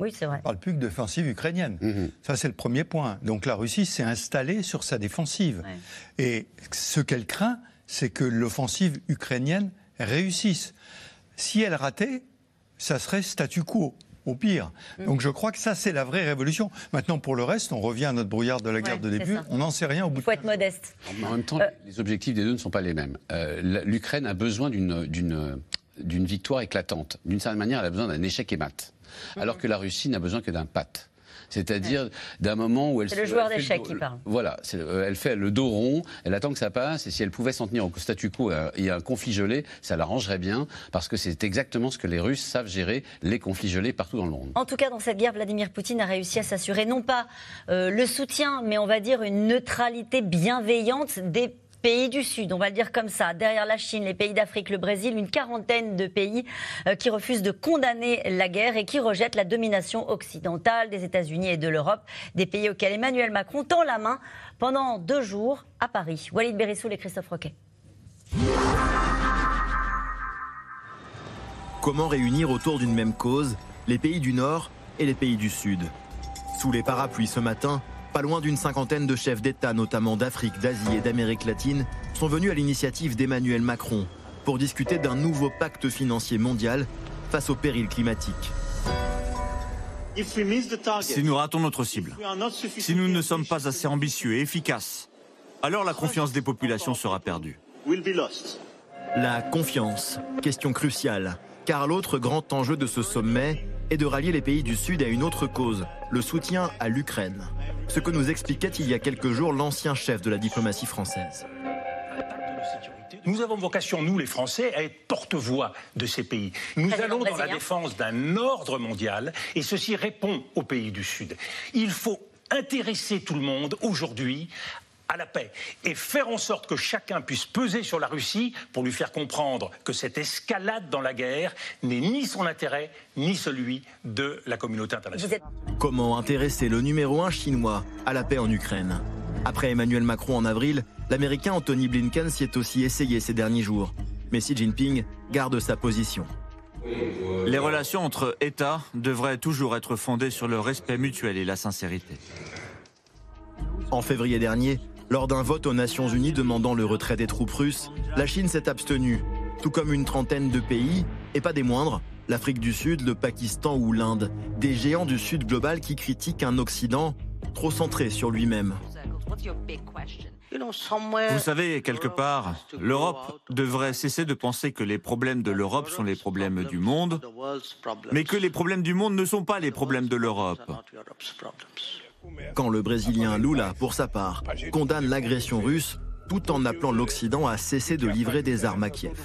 Oui, c'est vrai. On ne parle plus que d'offensive ukrainienne. Mhm. Ça, c'est le premier point. Donc la Russie s'est installée sur sa défensive. Et ce qu'elle craint, c'est que l'offensive ukrainienne réussisse. Si elle ratait, ça serait statu quo au pire. Mm. Donc je crois que ça, c'est la vraie révolution. Maintenant, pour le reste, on revient à notre brouillard de la guerre de début. On n'en sait rien au bout. Il faut être modeste. En même temps, euh. les objectifs des deux ne sont pas les mêmes. Euh, L'Ukraine a besoin d'une victoire éclatante. D'une certaine manière, elle a besoin d'un échec et mat alors que la Russie n'a besoin que d'un pat. C'est-à-dire d'un moment où elle... C'est le joueur d'échecs qui parle. Voilà, euh, elle fait le dos rond, elle attend que ça passe, et si elle pouvait s'en tenir au statu quo et à un conflit gelé, ça l'arrangerait bien, parce que c'est exactement ce que les Russes savent gérer, les conflits gelés partout dans le monde. En tout cas, dans cette guerre, Vladimir Poutine a réussi à s'assurer non pas euh, le soutien, mais on va dire une neutralité bienveillante des pays du Sud, on va le dire comme ça, derrière la Chine, les pays d'Afrique, le Brésil, une quarantaine de pays euh, qui refusent de condamner la guerre et qui rejettent la domination occidentale des États-Unis et de l'Europe, des pays auxquels Emmanuel Macron tend la main pendant deux jours à Paris. Walid Berissoul et Christophe Roquet. Comment réunir autour d'une même cause les pays du Nord et les pays du Sud? Sous les parapluies ce matin, pas loin d'une cinquantaine de chefs d'État, notamment d'Afrique, d'Asie et d'Amérique latine, sont venus à l'initiative d'Emmanuel Macron pour discuter d'un nouveau pacte financier mondial face au péril climatique. Si nous ratons notre cible, si nous ne sommes pas assez ambitieux et efficaces, alors la confiance des populations sera perdue. La confiance, question cruciale, car l'autre grand enjeu de ce sommet est de rallier les pays du Sud à une autre cause, le soutien à l'Ukraine. Ce que nous expliquait il y a quelques jours l'ancien chef de la diplomatie française. Nous avons vocation, nous les Français, à être porte-voix de ces pays. Nous allons dans la défense d'un ordre mondial et ceci répond aux pays du Sud. Il faut intéresser tout le monde aujourd'hui à la paix et faire en sorte que chacun puisse peser sur la Russie pour lui faire comprendre que cette escalade dans la guerre n'est ni son intérêt ni celui de la communauté internationale. Comment intéresser le numéro un chinois à la paix en Ukraine? Après Emmanuel Macron en avril, l'Américain Anthony Blinken s'y est aussi essayé ces derniers jours. Mais Xi Jinping garde sa position. Les relations entre États devraient toujours être fondées sur le respect mutuel et la sincérité. En février dernier, lors d'un vote aux Nations Unies demandant le retrait des troupes russes, la Chine s'est abstenue, tout comme une trentaine de pays, et pas des moindres, l'Afrique du Sud, le Pakistan ou l'Inde, des géants du Sud global qui critiquent un Occident trop centré sur lui-même. Vous savez, quelque part, l'Europe devrait cesser de penser que les problèmes de l'Europe sont les problèmes du monde, mais que les problèmes du monde ne sont pas les problèmes de l'Europe. Quand le Brésilien Lula, pour sa part, condamne l'agression russe tout en appelant l'Occident à cesser de livrer des armes à Kiev.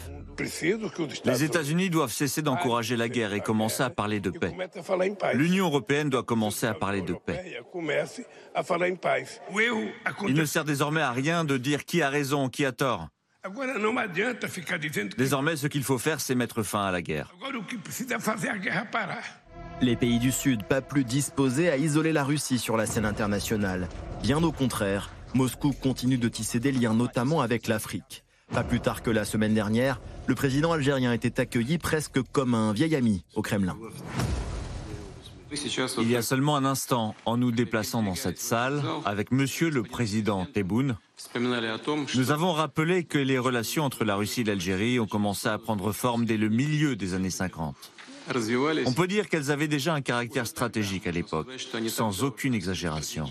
Les États-Unis doivent cesser d'encourager la guerre et commencer à parler de paix. L'Union européenne doit commencer à parler de paix. Il ne sert désormais à rien de dire qui a raison, qui a tort. Désormais, ce qu'il faut faire, c'est mettre fin à la guerre. Les pays du Sud, pas plus disposés à isoler la Russie sur la scène internationale. Bien au contraire, Moscou continue de tisser des liens, notamment avec l'Afrique. Pas plus tard que la semaine dernière, le président algérien était accueilli presque comme un vieil ami au Kremlin. Il y a seulement un instant, en nous déplaçant dans cette salle, avec monsieur le président Tebboune, nous avons rappelé que les relations entre la Russie et l'Algérie ont commencé à prendre forme dès le milieu des années 50. On peut dire qu'elles avaient déjà un caractère stratégique à l'époque, sans aucune exagération.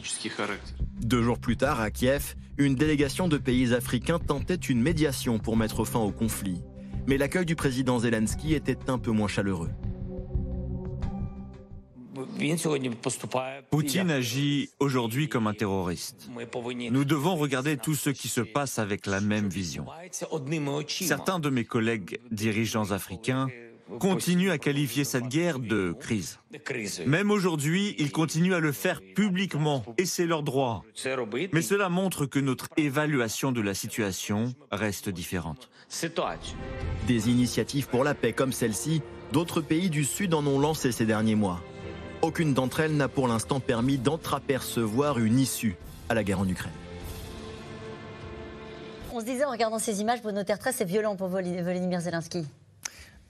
Deux jours plus tard, à Kiev, une délégation de pays africains tentait une médiation pour mettre fin au conflit. Mais l'accueil du président Zelensky était un peu moins chaleureux. Poutine agit aujourd'hui comme un terroriste. Nous devons regarder tout ce qui se passe avec la même vision. Certains de mes collègues dirigeants africains continue à qualifier cette guerre de crise. Même aujourd'hui, ils continuent à le faire publiquement, et c'est leur droit. Mais cela montre que notre évaluation de la situation reste différente. Des initiatives pour la paix comme celle-ci, d'autres pays du Sud en ont lancé ces derniers mois. Aucune d'entre elles n'a pour l'instant permis d'entreapercevoir une issue à la guerre en Ukraine. On se disait en regardant ces images, Bruno Tertres, c'est violent pour Volodymyr Zelensky.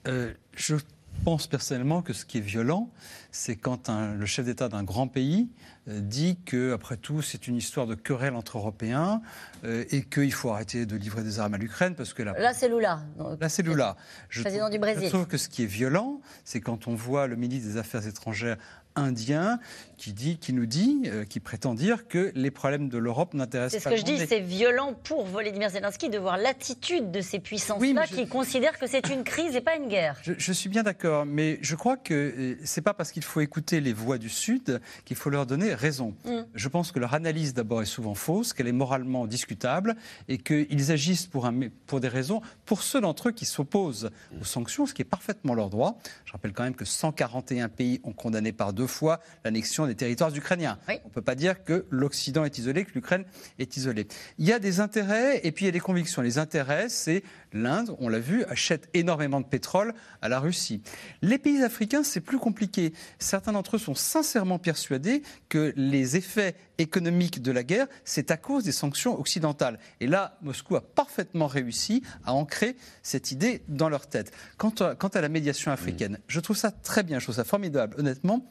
Euh, je pense personnellement que ce qui est violent, c'est quand le chef d'État d'un grand pays euh, dit que, après tout, c'est une histoire de querelle entre Européens euh, et qu'il faut arrêter de livrer des armes à l'Ukraine parce que là, c'est Lula. Là, c'est Lula. Je président trouve, du Brésil. Je trouve que ce qui est violent, c'est quand on voit le ministre des Affaires étrangères indien qui, dit, qui nous dit, euh, qui prétend dire que les problèmes de l'Europe n'intéressent pas. C'est ce que je dis, c'est violent pour Volodymyr Zelensky de voir l'attitude de ces puissances-là qui considèrent que c'est une crise et pas une guerre. Je, suis bien d'accord, mais je crois que euh, c'est pas parce qu'il faut écouter les voix du Sud qu'il faut leur donner raison. Mm. Je pense que leur analyse d'abord est souvent fausse, qu'elle est moralement discutable et qu'ils agissent pour, un, pour des raisons, pour ceux d'entre eux qui s'opposent aux sanctions, ce qui est parfaitement leur droit. Je rappelle quand même que 141 pays ont condamné par deux fois l'annexion des territoires ukrainiens. On ne peut pas dire que l'Occident est isolé, que l'Ukraine est isolée. Il y a des intérêts et puis il y a des convictions. Les intérêts, c'est l'Inde, on l'a vu, achète énormément de pétrole à la Russie. Les pays africains, c'est plus compliqué. Certains d'entre eux sont sincèrement persuadés que les effets économiques de la guerre, c'est à cause des sanctions occidentales. Et là, Moscou a parfaitement réussi à ancrer cette idée dans leur tête. Quant à, quant à la médiation africaine, je trouve ça très bien, je trouve ça formidable, honnêtement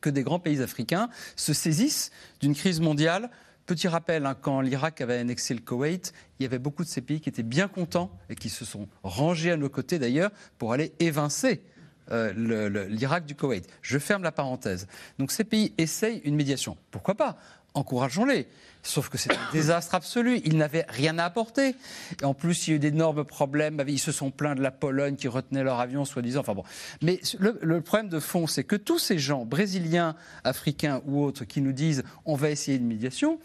que des grands pays africains se saisissent d'une crise mondiale. Petit rappel, hein, quand l'Irak avait annexé le Koweït, il y avait beaucoup de ces pays qui étaient bien contents et qui se sont rangés à nos côtés d'ailleurs pour aller évincer euh, l'Irak du Koweït. Je ferme la parenthèse. Donc ces pays essayent une médiation. Pourquoi pas? Encourageons-les. Sauf que c'est un désastre absolu. Ils n'avaient rien à apporter. En plus, il y a eu d'énormes problèmes. Ils se sont plaints de la Pologne qui retenait leur avion, soi-disant. Enfin bon. Mais le problème de fond, c'est que tous ces gens, brésiliens, africains ou autres, qui nous disent on va essayer une médiation,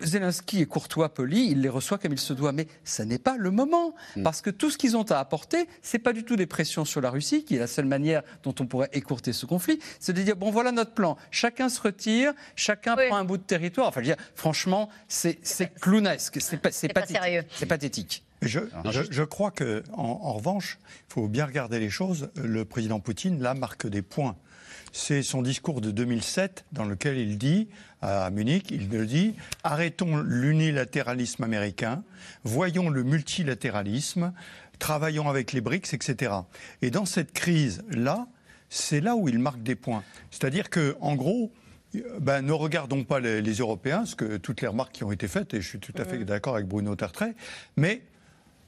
Zelensky est courtois, poli, il les reçoit comme il se doit, mais ce n'est pas le moment, mm. parce que tout ce qu'ils ont à apporter, c'est pas du tout des pressions sur la Russie, qui est la seule manière dont on pourrait écourter ce conflit, c'est de dire bon voilà notre plan, chacun se retire, chacun prend un bout de territoire. Enfin, je veux dire, franchement, c'est clownesque, c'est pas, pathétique. C'est pathétique. Je, je, crois que, en revanche, il faut bien regarder les choses. Le président Poutine, là, marque des points c'est son discours de 2007 dans lequel il dit, à Munich, il le dit, arrêtons l'unilatéralisme américain, voyons le multilatéralisme, travaillons avec les BRICS, etc. Et dans cette crise-là, c'est là où il marque des points. C'est-à-dire que, en gros, ben, ne regardons pas les, Européens, ce que toutes les remarques qui ont été faites, et je suis tout à fait d'accord avec Bruno Tertrais, mais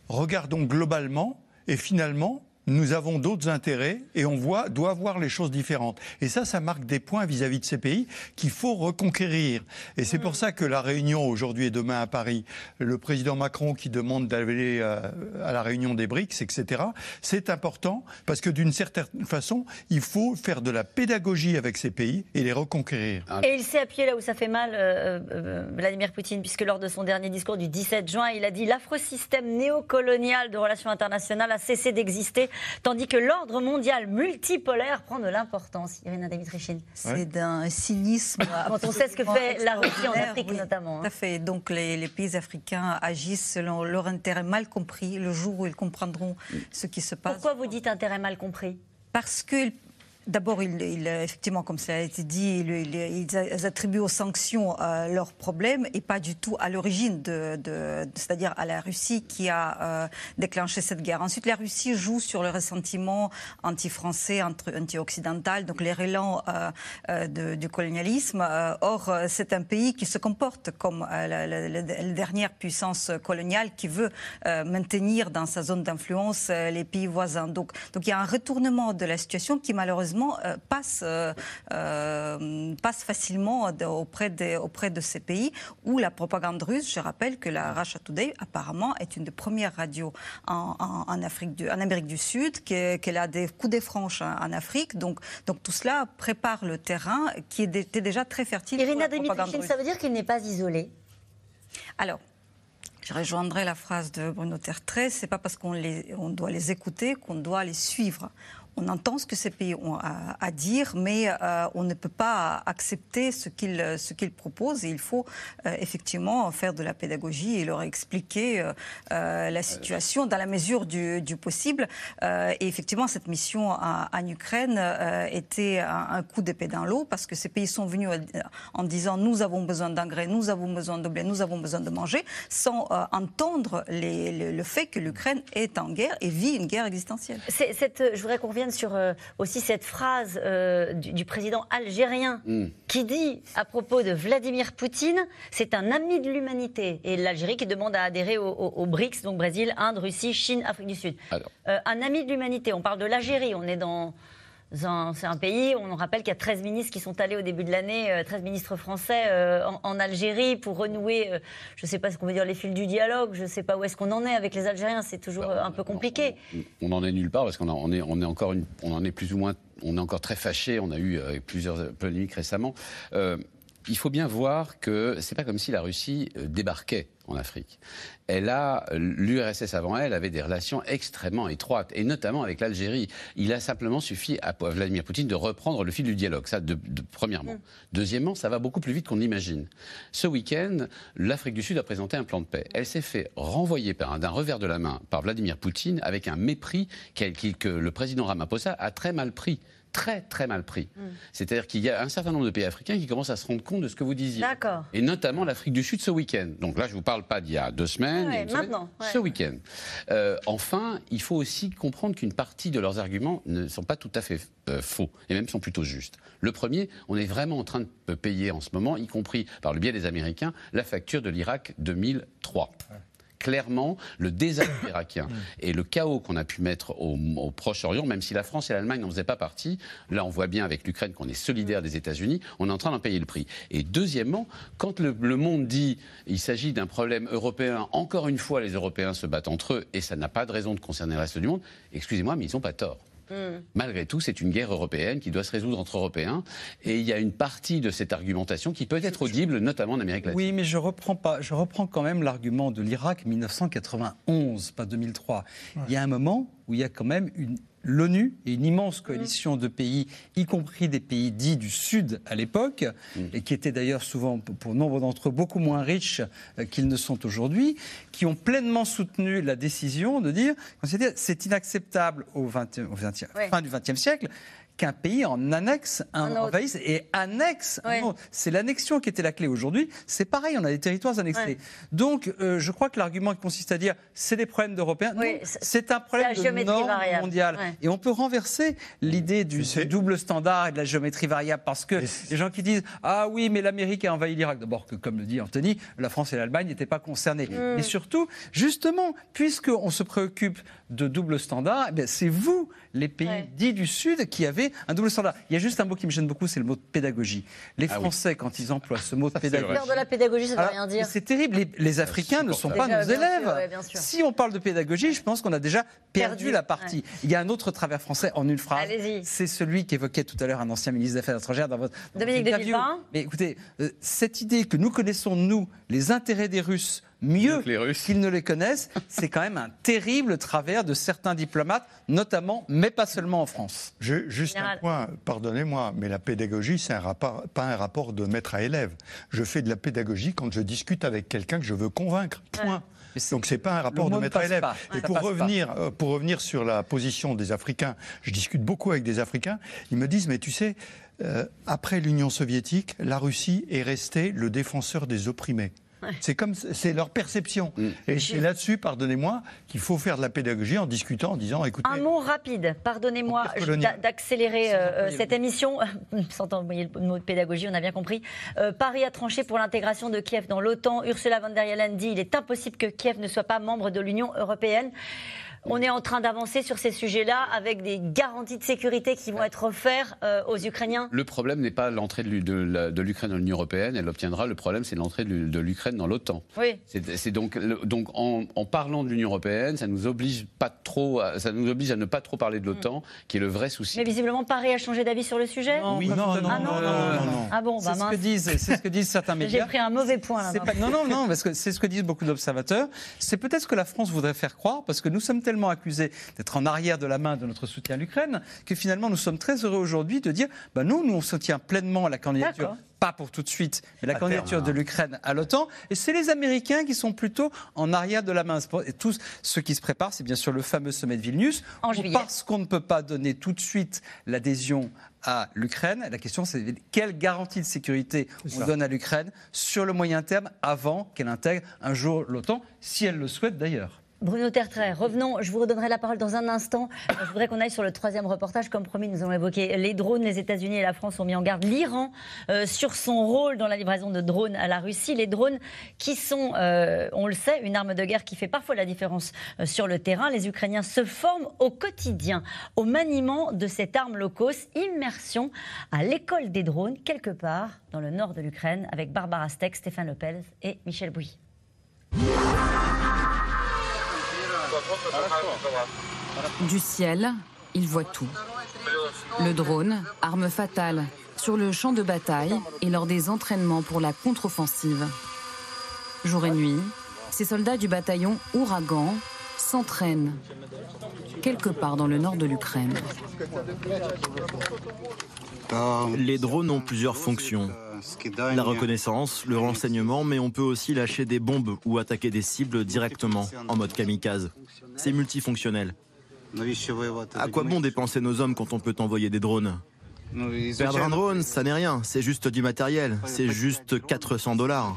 regardons globalement, et finalement, nous avons d'autres intérêts et on voit, doit voir les choses différentes. Et ça, ça marque des points vis-à-vis de ces pays qu'il faut reconquérir. Et c'est pour ça que la réunion aujourd'hui et demain à Paris, le président Macron qui demande d'aller euh, à la réunion des BRICS, etc., c'est important parce que d'une certaine façon, il faut faire de la pédagogie avec ces pays et les reconquérir. Et il s'est appuyé là où ça fait mal, euh, euh, Vladimir Poutine, puisque lors de son dernier discours du 17 juin, il a dit l'afro-système néocolonial de relations internationales a cessé d'exister tandis que l'ordre mondial multipolaire prend de l'importance. Irina Dimitrichine. C'est d'un cynisme. Quand on sait ce que fait la Russie en Afrique notamment. Tout à hein. fait. Donc les, pays africains agissent selon leur intérêt mal compris le jour où ils comprendront ce qui se passe. Pourquoi vous dites intérêt mal compris? Parce qu'ils D'abord, il, effectivement, comme ça a été dit, ils attribuent aux sanctions euh, leurs problèmes et pas du tout à l'origine, de, c'est-à-dire à la Russie qui a euh, déclenché cette guerre. Ensuite, la Russie joue sur le ressentiment anti-français, anti-occidental, donc les relents euh, du colonialisme. or, c'est un pays qui se comporte comme la, dernière puissance coloniale qui veut maintenir dans sa zone d'influence les pays voisins. Donc, il y a un retournement de la situation qui malheureusement euh, passe, euh, euh, passe facilement auprès, des, auprès de ces pays où la propagande russe, je rappelle que la Russia Today apparemment est une des premières radios en, en, Afrique du, en Amérique du Sud, qu'elle a des coups des franches en, Afrique. Donc, donc tout cela prépare le terrain qui était déjà très fertile. Irina Dimitrichine, ça veut dire qu'il n'est pas isolé Alors, je rejoindrai la phrase de Bruno Tertrais, c'est pas parce qu'on on doit les écouter qu'on doit les suivre on entend ce que ces pays ont à, dire, mais euh, on ne peut pas accepter ce qu'ils ce qu'ils proposent. Il faut euh, effectivement faire de la pédagogie et leur expliquer euh, la situation dans la mesure du, possible. et effectivement, cette mission en, Ukraine était un, coup d'épée dans l'eau parce que ces pays sont venus en disant nous avons besoin d'engrais, nous avons besoin de blé, nous avons besoin de manger, sans entendre le fait que l'Ukraine est en guerre et vit une guerre existentielle. Cette, je voudrais qu'on revienne sur euh, aussi cette phrase euh, du, président algérien hmm. qui dit à propos de Vladimir Poutine, c'est un ami de l'humanité. Et l'Algérie qui demande à adhérer au, BRICS, donc Brésil, Inde, Russie, Chine, Afrique du Sud. Euh, un ami de l'humanité, on parle de l'Algérie, on est dans c'est un pays, on rappelle qu'il y a 13 ministres qui sont allés au début de l'année, 13 ministres français en, Algérie pour renouer, je ne sais pas ce qu'on veut dire, les fils du dialogue, je ne sais pas où est-ce qu'on en est avec les Algériens, c'est toujours bah, un peu compliqué. On n'en est nulle part parce qu'on on est, on est encore on en est plus ou moins, on est encore très fâché, on a eu plusieurs polémiques récemment. Il faut bien voir que c'est pas comme si la Russie débarquait en Afrique. Elle a, l'URSS avant elle avait des relations extrêmement étroites, et notamment avec l'Algérie. Il a simplement suffi à Vladimir Poutine de reprendre le fil du dialogue, ça, de, premièrement. Mm. Deuxièmement, ça va beaucoup plus vite qu'on l'imagine. Ce week-end, l'Afrique du Sud a présenté un plan de paix. Elle s'est fait renvoyer d'un revers de la main par Vladimir Poutine avec un mépris que le président Ramaphosa a très mal pris très très mal pris. Mm. C'est-à-dire qu'il y a un certain nombre de pays africains qui commencent à se rendre compte de ce que vous disiez. D'accord. Et notamment l'Afrique du Sud ce week-end. Donc là, je ne vous parle pas d'il y a deux semaines. maintenant. Ce week-end. Euh, enfin, il faut aussi comprendre qu'une partie de leurs arguments ne sont pas tout à fait euh, faux, et même sont plutôt justes. Le premier, on est vraiment en train de payer en ce moment, y compris par le biais des Américains, la facture de l'Irak 2003. Clairement le désastre irakien et le chaos qu'on a pu mettre au, Proche-Orient, même si la France et l'Allemagne n'en faisaient pas partie. Là, on voit bien avec l'Ukraine qu'on est solidaire des États-Unis. On est en train d'en payer le prix. Et deuxièmement, quand le, le monde dit il s'agit d'un problème européen, encore une fois, les Européens se battent entre eux et ça n'a pas de raison de concerner le reste du monde. Excusez-moi, mais ils n'ont pas tort. Hmm. Malgré tout, c'est une guerre européenne qui doit se résoudre entre Européens. Et il y a une partie de cette argumentation qui peut être audible, notamment en Amérique latine. Oui, mais je reprends, pas, je reprends quand même l'argument de l'Irak 1991, pas 2003. Il y a un moment où il y a quand même une l'ONU et une immense mm. coalition de pays, y compris des pays dits du Sud à l'époque, mm. et qui étaient d'ailleurs souvent, pour nombre d'entre eux, beaucoup moins riches euh, qu'ils ne sont aujourd'hui, qui ont pleinement soutenu la décision de dire c'est inacceptable au, 20, au fin du XXe siècle qu'un pays en annexe un, envahisse et annexe. C'est l'annexion qui était la clé. Aujourd'hui, c'est pareil, on a des territoires annexés. Donc, euh, je crois que l'argument qui consiste à dire c'est des problèmes d'Européens, c'est un problème de norme mondiale. Et on peut renverser l'idée du, double standard et de la géométrie variable parce que les gens qui disent ah oui, mais l'Amérique a envahi l'Irak. D'abord que, comme le dit Anthony, la France et l'Allemagne n'étaient pas concernés. Mm. Mais surtout, justement, puisqu'on se préoccupe de double standard, eh c'est vous, les pays dits du Sud, qui avez un double standard. Il y a juste un mot qui me gêne beaucoup, c'est le mot de pédagogie. Les ah Français, quand ils emploient ce mot de pédagogie. Faire de la pédagogie, ça ne veut rien dire. C'est terrible. Les, Africains ne sont pas nos élèves. si on parle de pédagogie, je pense qu'on a déjà perdu, la partie. Il y a un autre travers français en une phrase. C'est celui qu'évoquait tout à l'heure un ancien ministre des Affaires étrangères dans votre, Dominique interview. Mais écoutez, euh, cette idée que nous connaissons, nous, les intérêts des Russes mieux qu'ils ne les connaissent, c'est quand même un terrible travers de certains diplomates, notamment, mais pas seulement en France. juste un point, pardonnez-moi, mais la pédagogie, c'est un rapport, pas un rapport de maître à élève. Je fais de la pédagogie quand je discute avec quelqu'un que je veux convaincre. Point. Donc c'est pas un rapport de maître à élève. Et pour revenir, euh, pour revenir sur la position des Africains, je discute beaucoup avec des Africains. Ils me disent, mais tu sais, euh, après l'Union soviétique, la Russie est restée le défenseur des opprimés. C'est comme c'est leur perception. Mm. Et c'est là-dessus, pardonnez-moi, qu'il faut faire de la pédagogie en discutant, en disant, écoutez. Un mot rapide, pardonnez-moi d'accélérer euh, cette émission, sans envoyer le mot de pédagogie, on a bien compris. Euh, Paris a tranché pour l'intégration de Kiev dans l'OTAN. Ursula von der Leyen dit, il est impossible que Kiev ne soit pas membre de l'Union européenne. On est en train d'avancer sur ces sujets-là avec des garanties de sécurité qui vont être offertes euh, aux Ukrainiens Le problème n'est pas l'entrée de l'Ukraine dans l'Union européenne, elle l'obtiendra. Le problème, c'est l'entrée de l'Ukraine dans l'OTAN. Oui. C'est donc, donc en, parlant de l'Union européenne, ça nous oblige pas trop, à, ça nous oblige à ne pas trop parler de l'OTAN, mm. qui est le vrai souci. Mais visiblement, Paris a changé d'avis sur le sujet. Non, oui, non, non, ah, non, non, Ah bon, bah, c'est ce que disent, c'est ce que disent certains médias. J'ai pris un mauvais point. Là, non, non, non, parce que c'est ce que disent beaucoup d'observateurs. C'est peut-être ce que la France voudrait faire croire, parce que nous sommes tellement accusés d'être en arrière de la main de notre soutien à l'Ukraine, que finalement nous sommes très heureux aujourd'hui de dire bah nous, nous on soutient pleinement la candidature pas pour tout de suite, mais la candidature de l'Ukraine à l'OTAN. Et c'est les Américains qui sont plutôt en arrière de la main. Et tout ce qui se prépare, c'est bien sûr le fameux sommet de Vilnius. parce qu'on ne peut pas donner tout de suite l'adhésion à l'Ukraine, la question c'est quelle garantie de sécurité on donne à l'Ukraine sur le moyen terme avant qu'elle intègre un jour l'OTAN, si elle le souhaite d'ailleurs. Bruno Tertrais, revenons, je vous redonnerai la parole dans un instant. Je voudrais qu'on aille sur le troisième reportage. Comme promis, nous allons évoquer les drones. Les États-Unis et la France ont mis en garde l'Iran euh, sur son rôle dans la livraison de drones à la Russie. Les drones qui sont, euh, on le sait, une arme de guerre qui fait parfois la différence euh, sur le terrain. Les Ukrainiens se forment au quotidien au maniement de cette arme low cost. Immersion à l'école des drones, quelque part dans le nord de l'Ukraine, avec Barbara Steck, Stéphane Lopez et Michel Bouy. Du ciel, il voit tout. Le drone, arme fatale, sur le champ de bataille et lors des entraînements pour la contre-offensive. Jour et nuit, ces soldats du bataillon Ouragan s'entraînent quelque part dans le nord de l'Ukraine. Les drones ont plusieurs fonctions. La reconnaissance, le renseignement, mais on peut aussi lâcher des bombes ou attaquer des cibles directement, en mode kamikaze. C'est multifonctionnel. À quoi bon dépenser nos hommes quand on peut envoyer des drones Perdre un drone, ça n'est rien, c'est juste du matériel, c'est juste 400 dollars.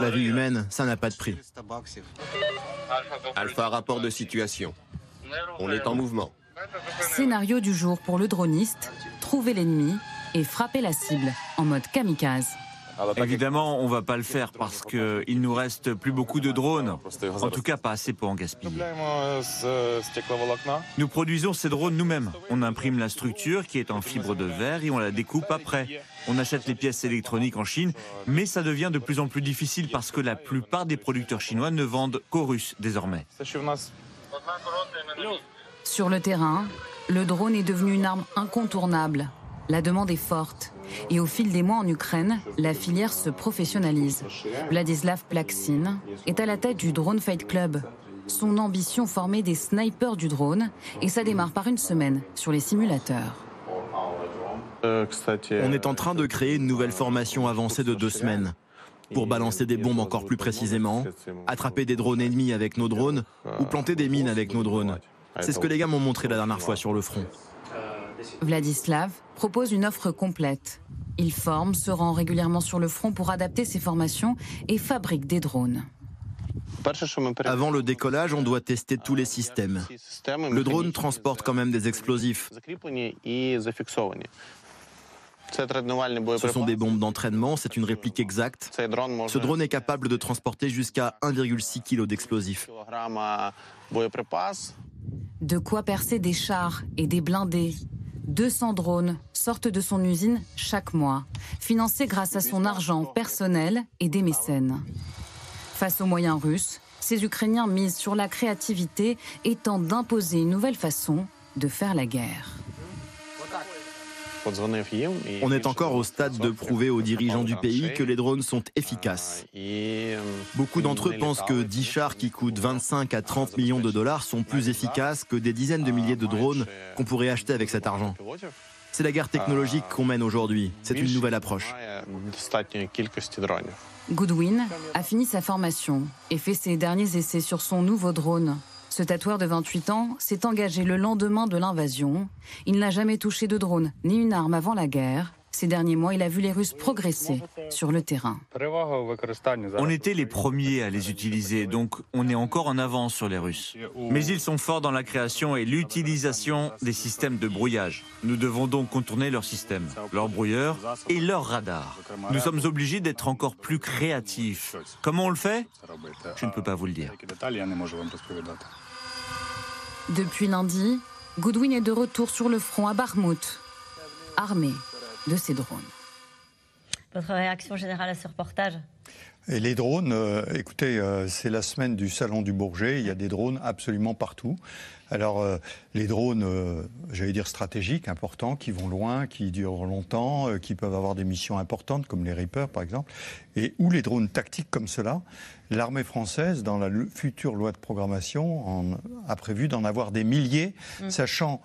La vie humaine, ça n'a pas de prix. Alpha rapport de situation. On est en mouvement. Scénario du jour pour le droniste, trouver l'ennemi et frapper la cible en mode kamikaze. Évidemment, on ne va pas le faire parce qu'il nous reste plus beaucoup de drones. En tout cas, pas assez pour en gaspiller. Nous produisons ces drones nous-mêmes. On imprime la structure qui est en fibre de verre et on la découpe après. On achète les pièces électroniques en Chine, mais ça devient de plus en plus difficile parce que la plupart des producteurs chinois ne vendent qu'aux Russes désormais. Sur le terrain, le drone est devenu une arme incontournable. La demande est forte. Et au fil des mois en Ukraine, la filière se professionnalise. Vladislav Plaksin est à la tête du Drone Fight Club. Son ambition former des snipers du drone et ça démarre par une semaine sur les simulateurs. On est en train de créer une nouvelle formation avancée de deux semaines pour balancer des bombes encore plus précisément, attraper des drones ennemis avec nos drones ou planter des mines avec nos drones. C'est ce que les gars m'ont montré la dernière fois sur le front. Vladislav propose une offre complète. Il forme, se rend régulièrement sur le front pour adapter ses formations et fabrique des drones. Avant le décollage, on doit tester tous les systèmes. Le drone transporte quand même des explosifs. Ce sont des bombes d'entraînement, c'est une réplique exacte. Ce drone est capable de transporter jusqu'à 1,6 kg d'explosifs. De quoi percer des chars et des blindés. 200 drones sortent de son usine chaque mois, financés grâce à son argent personnel et des mécènes. Face aux moyens russes, ces Ukrainiens misent sur la créativité et tentent d'imposer une nouvelle façon de faire la guerre. On est encore au stade de prouver aux dirigeants du pays que les drones sont efficaces. Beaucoup d'entre eux pensent que 10 chars qui coûtent 25 à 30 millions de dollars sont plus efficaces que des dizaines de milliers de drones qu'on pourrait acheter avec cet argent. C'est la guerre technologique qu'on mène aujourd'hui. C'est une nouvelle approche. Goodwin a fini sa formation et fait ses derniers essais sur son nouveau drone. Ce tatoueur de 28 ans s'est engagé le lendemain de l'invasion. Il n'a jamais touché de drone ni une arme avant la guerre. Ces derniers mois, il a vu les Russes progresser sur le terrain. On était les premiers à les utiliser, donc on est encore en avance sur les Russes. Mais ils sont forts dans la création et l'utilisation des systèmes de brouillage. Nous devons donc contourner leur système, leur brouilleur et leur radar. Nous sommes obligés d'être encore plus créatifs. Comment on le fait? Je ne peux pas vous le dire. Depuis lundi, Goodwin est de retour sur le front à Barmouth, armé de ces drones. Votre réaction générale à ce reportage? Et les drones, euh, écoutez, euh, c'est la semaine du Salon du Bourget, il y a des drones absolument partout. Alors, euh, les drones, j'allais dire stratégiques, importants, qui vont loin, qui durent longtemps, qui peuvent avoir des missions importantes, comme les Reapers par exemple, et ou les drones tactiques comme cela. L'armée française, dans la future loi de programmation, a prévu d'en avoir des milliers, mmh. sachant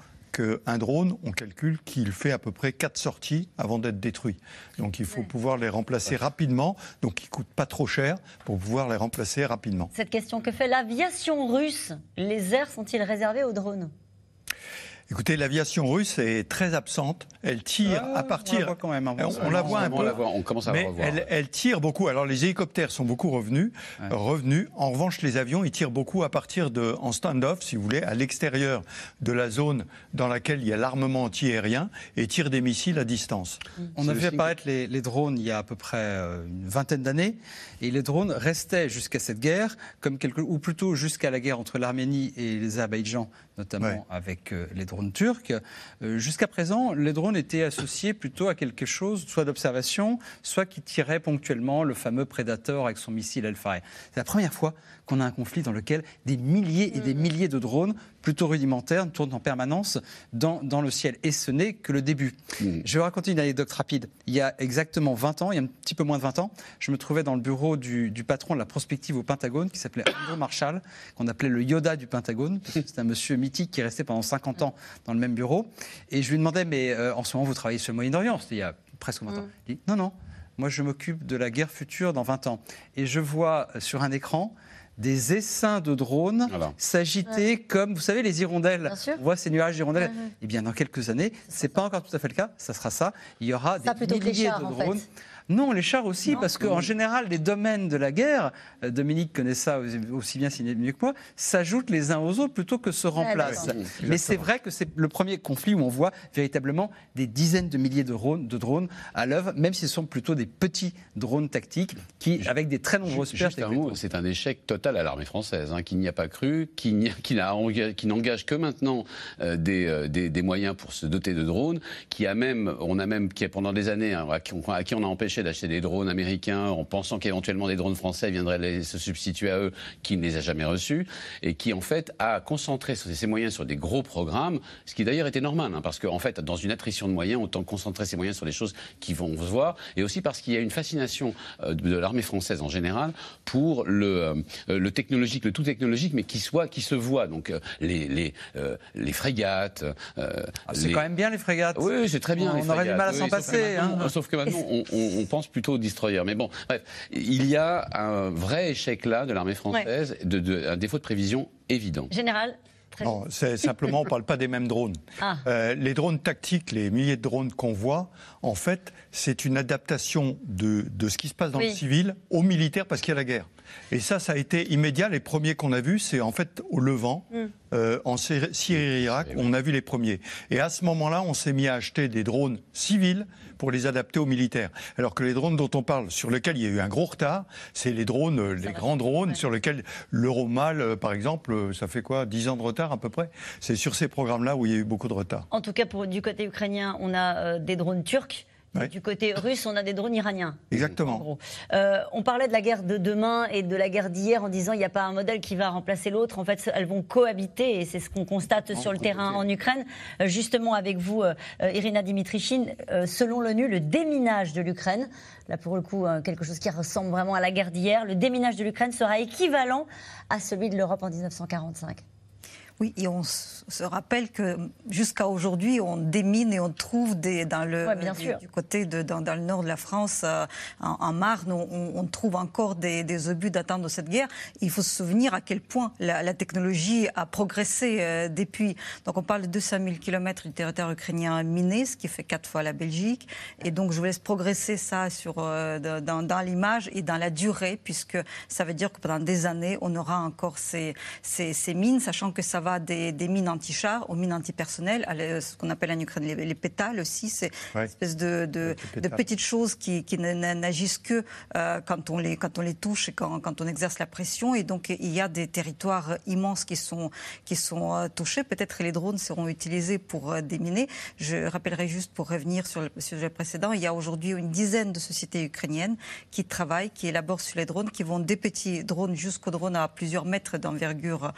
un drone, on calcule qu'il fait à peu près 4 sorties avant d'être détruit. Donc il faut pouvoir les remplacer rapidement, donc ils ne coûtent pas trop cher pour pouvoir les remplacer rapidement. Cette question que fait l'aviation russe, les airs sont-ils réservés aux drones? Écoutez, l'aviation russe est très absente. Elle tire ah, à partir. On la voit quand même. Hein. On, la voit un peu. On, commence à mais Elle, tire beaucoup. Alors les hélicoptères sont beaucoup revenus. Revenus. En revanche, les avions, ils tirent beaucoup à partir de en stand-off, si vous voulez, à l'extérieur de la zone dans laquelle il y a l'armement anti-aérien et tirent des missiles à distance. On a vu apparaître les, les, drones il y a à peu près euh, une vingtaine d'années, et les drones restaient jusqu'à cette guerre, comme quelque, ou plutôt jusqu'à la guerre entre l'Arménie et les Azerbaïdjan, notamment avec euh, les drones turcs. Euh, jusqu'à présent, les drones étaient associés plutôt à quelque chose, soit d'observation, soit qui tirait ponctuellement le fameux Predator avec son missile Hellfire. C'est la première fois qu'on a un conflit dans lequel des milliers et des milliers de drones plutôt rudimentaires tournent en permanence dans, dans le ciel. Et ce n'est que le début. Mm. Je vais raconter une anecdote rapide. Il y a exactement 20 ans, il y a un petit peu moins de 20 ans, je me trouvais dans le bureau du, du patron de la prospective au Pentagone qui s'appelait Andrew Marshall, qu'on appelait le Yoda du Pentagone, c'est un monsieur mythique qui est resté pendant 50 ans dans le même bureau. Et je lui demandais, mais euh, en ce moment, vous travaillez sur le Moyen-Orient? C'était il y a presque 20 ans. Mm. Il dit, non, non, moi je m'occupe de la guerre future dans 20 ans. Et je vois sur un écran des essaims de drones s'agiter comme, vous savez, les hirondelles. On voit ces nuages d'hirondelles. Eh bien, dans quelques années, c'est pas encore tout à fait le cas. Ça sera ça. Il y aura des milliers de drones. Non, les chars aussi, parce qu'en général, les domaines de la guerre, euh, Dominique connaît ça aussi bien, si mieux que moi, s'ajoutent les uns aux autres plutôt que se remplacent. Mais c'est vrai que c'est le premier conflit où on voit véritablement des dizaines de milliers de drones, de drones à l'œuvre, même si ce sont plutôt des petits drones tactiques qui, avec des très nombreuses pertes. C'est un échec total à l'armée française, hein, qui n'y a pas cru, qui n'engage que maintenant euh, euh, des, des, moyens pour se doter de drones, qui a même, on a même, qui a pendant des années, hein, à, qui, à qui on a empêché d'acheter des drones américains en pensant qu'éventuellement des drones français viendraient se substituer à eux, qui ne les a jamais reçus, et qui en fait a concentré ses moyens sur des gros programmes, ce qui d'ailleurs était normal, hein, parce qu'en fait, dans une attrition de moyens, autant concentrer ses moyens sur des choses qui vont se voir, et aussi parce qu'il y a une fascination euh, de l'armée française en général pour le, euh, le technologique, le tout technologique, mais qui soit, qui se voit. Donc euh, les, les, les frégates. Ah, c'est quand même bien les frégates. Oui, c'est très bien. On, aurait du mal à s'en passer. Sauf que maintenant, on, on, pense plutôt aux destroyers. Mais bon, bref, il y a un vrai échec là de l'armée française, de, de, un défaut de prévision évident. Général, non, c'est simplement, on ne parle pas des mêmes drones. Ah. Euh, les drones tactiques, les milliers de drones qu'on voit, en fait, c'est une adaptation de, de, ce qui se passe dans le civil au militaire parce qu'il y a la guerre. Et ça, ça a été immédiat. Les premiers qu'on a vus, c'est en fait au Levant, mm. euh, en Syrie et Irak, on a vu les premiers. Et à ce moment-là, on s'est mis à acheter des drones civils pour les adapter aux militaires. Alors que les drones dont on parle, sur lesquels il y a eu un gros retard, c'est les drones, euh, les grands drones, sur lesquels l'Euromal, euh, par exemple, euh, ça fait quoi 10 ans de retard à peu près? C'est sur ces programmes-là où il y a eu beaucoup de retard. En tout cas, pour, du côté ukrainien, on a des drones turcs du côté russe, on a des drones iraniens. Exactement. Euh, on parlait de la guerre de demain et de la guerre d'hier en disant il n'y a pas un modèle qui va remplacer l'autre. En fait, elles vont cohabiter et c'est ce qu'on constate sur le terrain en Ukraine. Euh, justement, avec vous, euh, Irina Dimitrichine, selon l'ONU, le déminage de l'Ukraine, là pour le coup, quelque chose qui ressemble vraiment à la guerre d'hier, le déminage de l'Ukraine sera équivalent à celui de l'Europe en 1945. Oui, et on se rappelle que jusqu'à aujourd'hui, on démine et on trouve des, dans le, du, côté de, dans, le nord de la France, euh, en, Marne, on, trouve encore des, obus datant de cette guerre. Il faut se souvenir à quel point la, technologie a progressé euh, depuis. Donc on parle de 200 000 km du territoire ukrainien miné, ce qui fait quatre fois la Belgique. Et donc je vous laisse progresser ça sur, euh, dans, dans l'image et dans la durée, puisque ça veut dire que pendant des années, on aura encore ces, ces, ces mines, sachant que ça va des, mines anti-chars aux mines antipersonnelles, ce qu'on appelle en Ukraine les, pétales aussi. C'est une espèce de, de, petites choses qui, qui n'agissent que euh, quand, on les, quand on les touche et quand, quand, on exerce la pression. Et donc, il y a des territoires immenses qui sont, qui sont euh, touchés. Peut-être que les drones seront utilisés pour euh, déminer. Je rappellerai juste pour revenir sur le sujet précédent, il y a aujourd'hui une dizaine de sociétés ukrainiennes qui travaillent, qui élaborent sur les drones, qui vont des petits drones jusqu'aux drones à plusieurs mètres d'envergure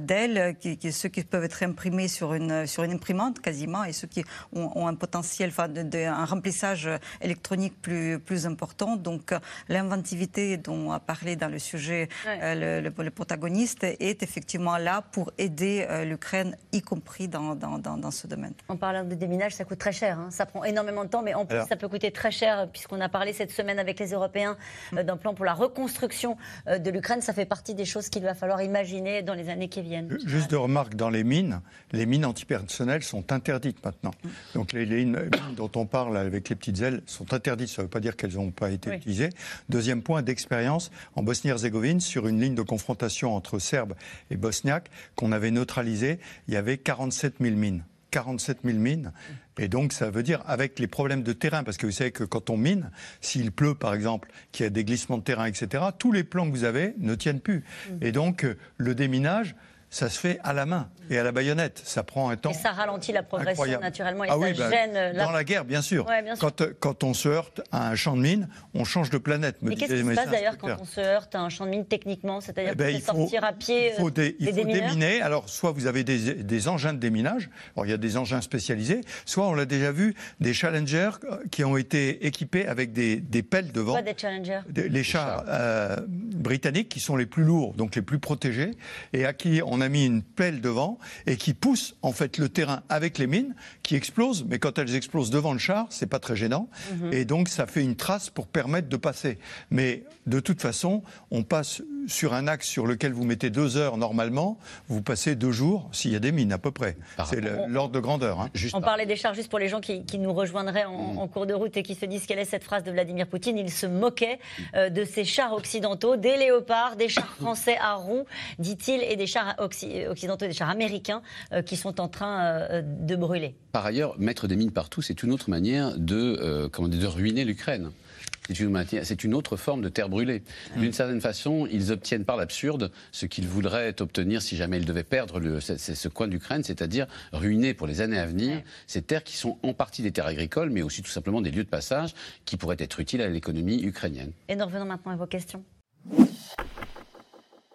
d'ailes, qui, ceux qui peuvent être imprimés sur une, sur une imprimante quasiment, et ceux qui ont, un potentiel, enfin, de, un remplissage électronique plus, plus important. Donc l'inventivité dont a parlé dans le sujet euh, le, protagoniste est effectivement là pour aider euh, l'Ukraine, y compris dans, dans, dans, ce domaine. En parlant de déminage, ça coûte très cher. Hein. Ça prend énormément de temps, mais en plus, ça peut coûter très cher, puisqu'on a parlé cette semaine avec les Européens euh, d'un plan pour la reconstruction de l'Ukraine. Ça fait partie des choses qu'il va falloir imaginer dans les années qui viennent. Juste de remarque, dans les mines, les mines antipersonnelles sont interdites maintenant. Donc les, mines dont on parle avec les petites ailes sont interdites. Ça ne veut pas dire qu'elles n'ont pas été utilisées. Deuxième point d'expérience, en Bosnie-Herzégovine, sur une ligne de confrontation entre Serbes et Bosniaques qu'on avait neutralisée, il y avait 47 000 mines. 47 000 mines. Et donc, ça veut dire, avec les problèmes de terrain, parce que vous savez que quand on mine, s'il pleut, par exemple, qu'il y a des glissements de terrain, etc., tous les plans que vous avez ne tiennent plus. Mm. Et donc, le déminage, ça se fait à la main et à la baïonnette. Ça prend un temps. Et ça ralentit la progression naturellement et ah ça oui, bah, gêne. Dans la guerre, bien sûr. Quand, quand, on se heurte à un champ de mine, on change de planète. Mais qu'est-ce qui se passe d'ailleurs quand on se heurte à un champ de mine techniquement C'est-à-dire eh ben, sortir à pied. Il faut, il faut déminer. Alors, soit vous avez des, des, engins de déminage. Alors, il y a des engins spécialisés. Soit, on l'a déjà vu, des Challengers qui ont été équipés avec des, des pelles devant. Quoi des Challengers Les chars euh, britanniques qui sont les plus lourds, donc les plus protégés, et à qui on a mis une pelle devant et qui pousse en fait le terrain avec les mines qui explosent. Mais quand elles explosent devant le char, c'est pas très gênant. Mhm. Et donc ça fait une trace pour permettre de passer. Mais de toute façon, on passe sur un axe sur lequel vous mettez deux heures normalement, vous passez deux jours s'il y a des mines à peu près. C'est l'ordre de grandeur. Hein. On parlait des chars juste pour les gens qui, nous rejoindraient mm. en, cours de route et qui se disent quelle est cette phrase de Vladimir Poutine. Il se moquait euh, de ces chars occidentaux, des léopards, des chars français à roues, dit-il, et des chars occidentaux, des chars américains euh, qui sont en train euh, de brûler. Par ailleurs, mettre des mines partout, c'est une autre manière de, comment de ruiner l'Ukraine. C'est une, autre forme de terre brûlée. D'une certaine façon, ils obtiennent par l'absurde ce qu'ils voudraient obtenir si jamais ils devaient perdre le, ce, coin d'Ukraine, c'est-à-dire ruiner pour les années à venir ces terres qui sont en partie des terres agricoles, mais aussi tout simplement des lieux de passage qui pourraient être utiles à l'économie ukrainienne. Et nous revenons maintenant à vos questions.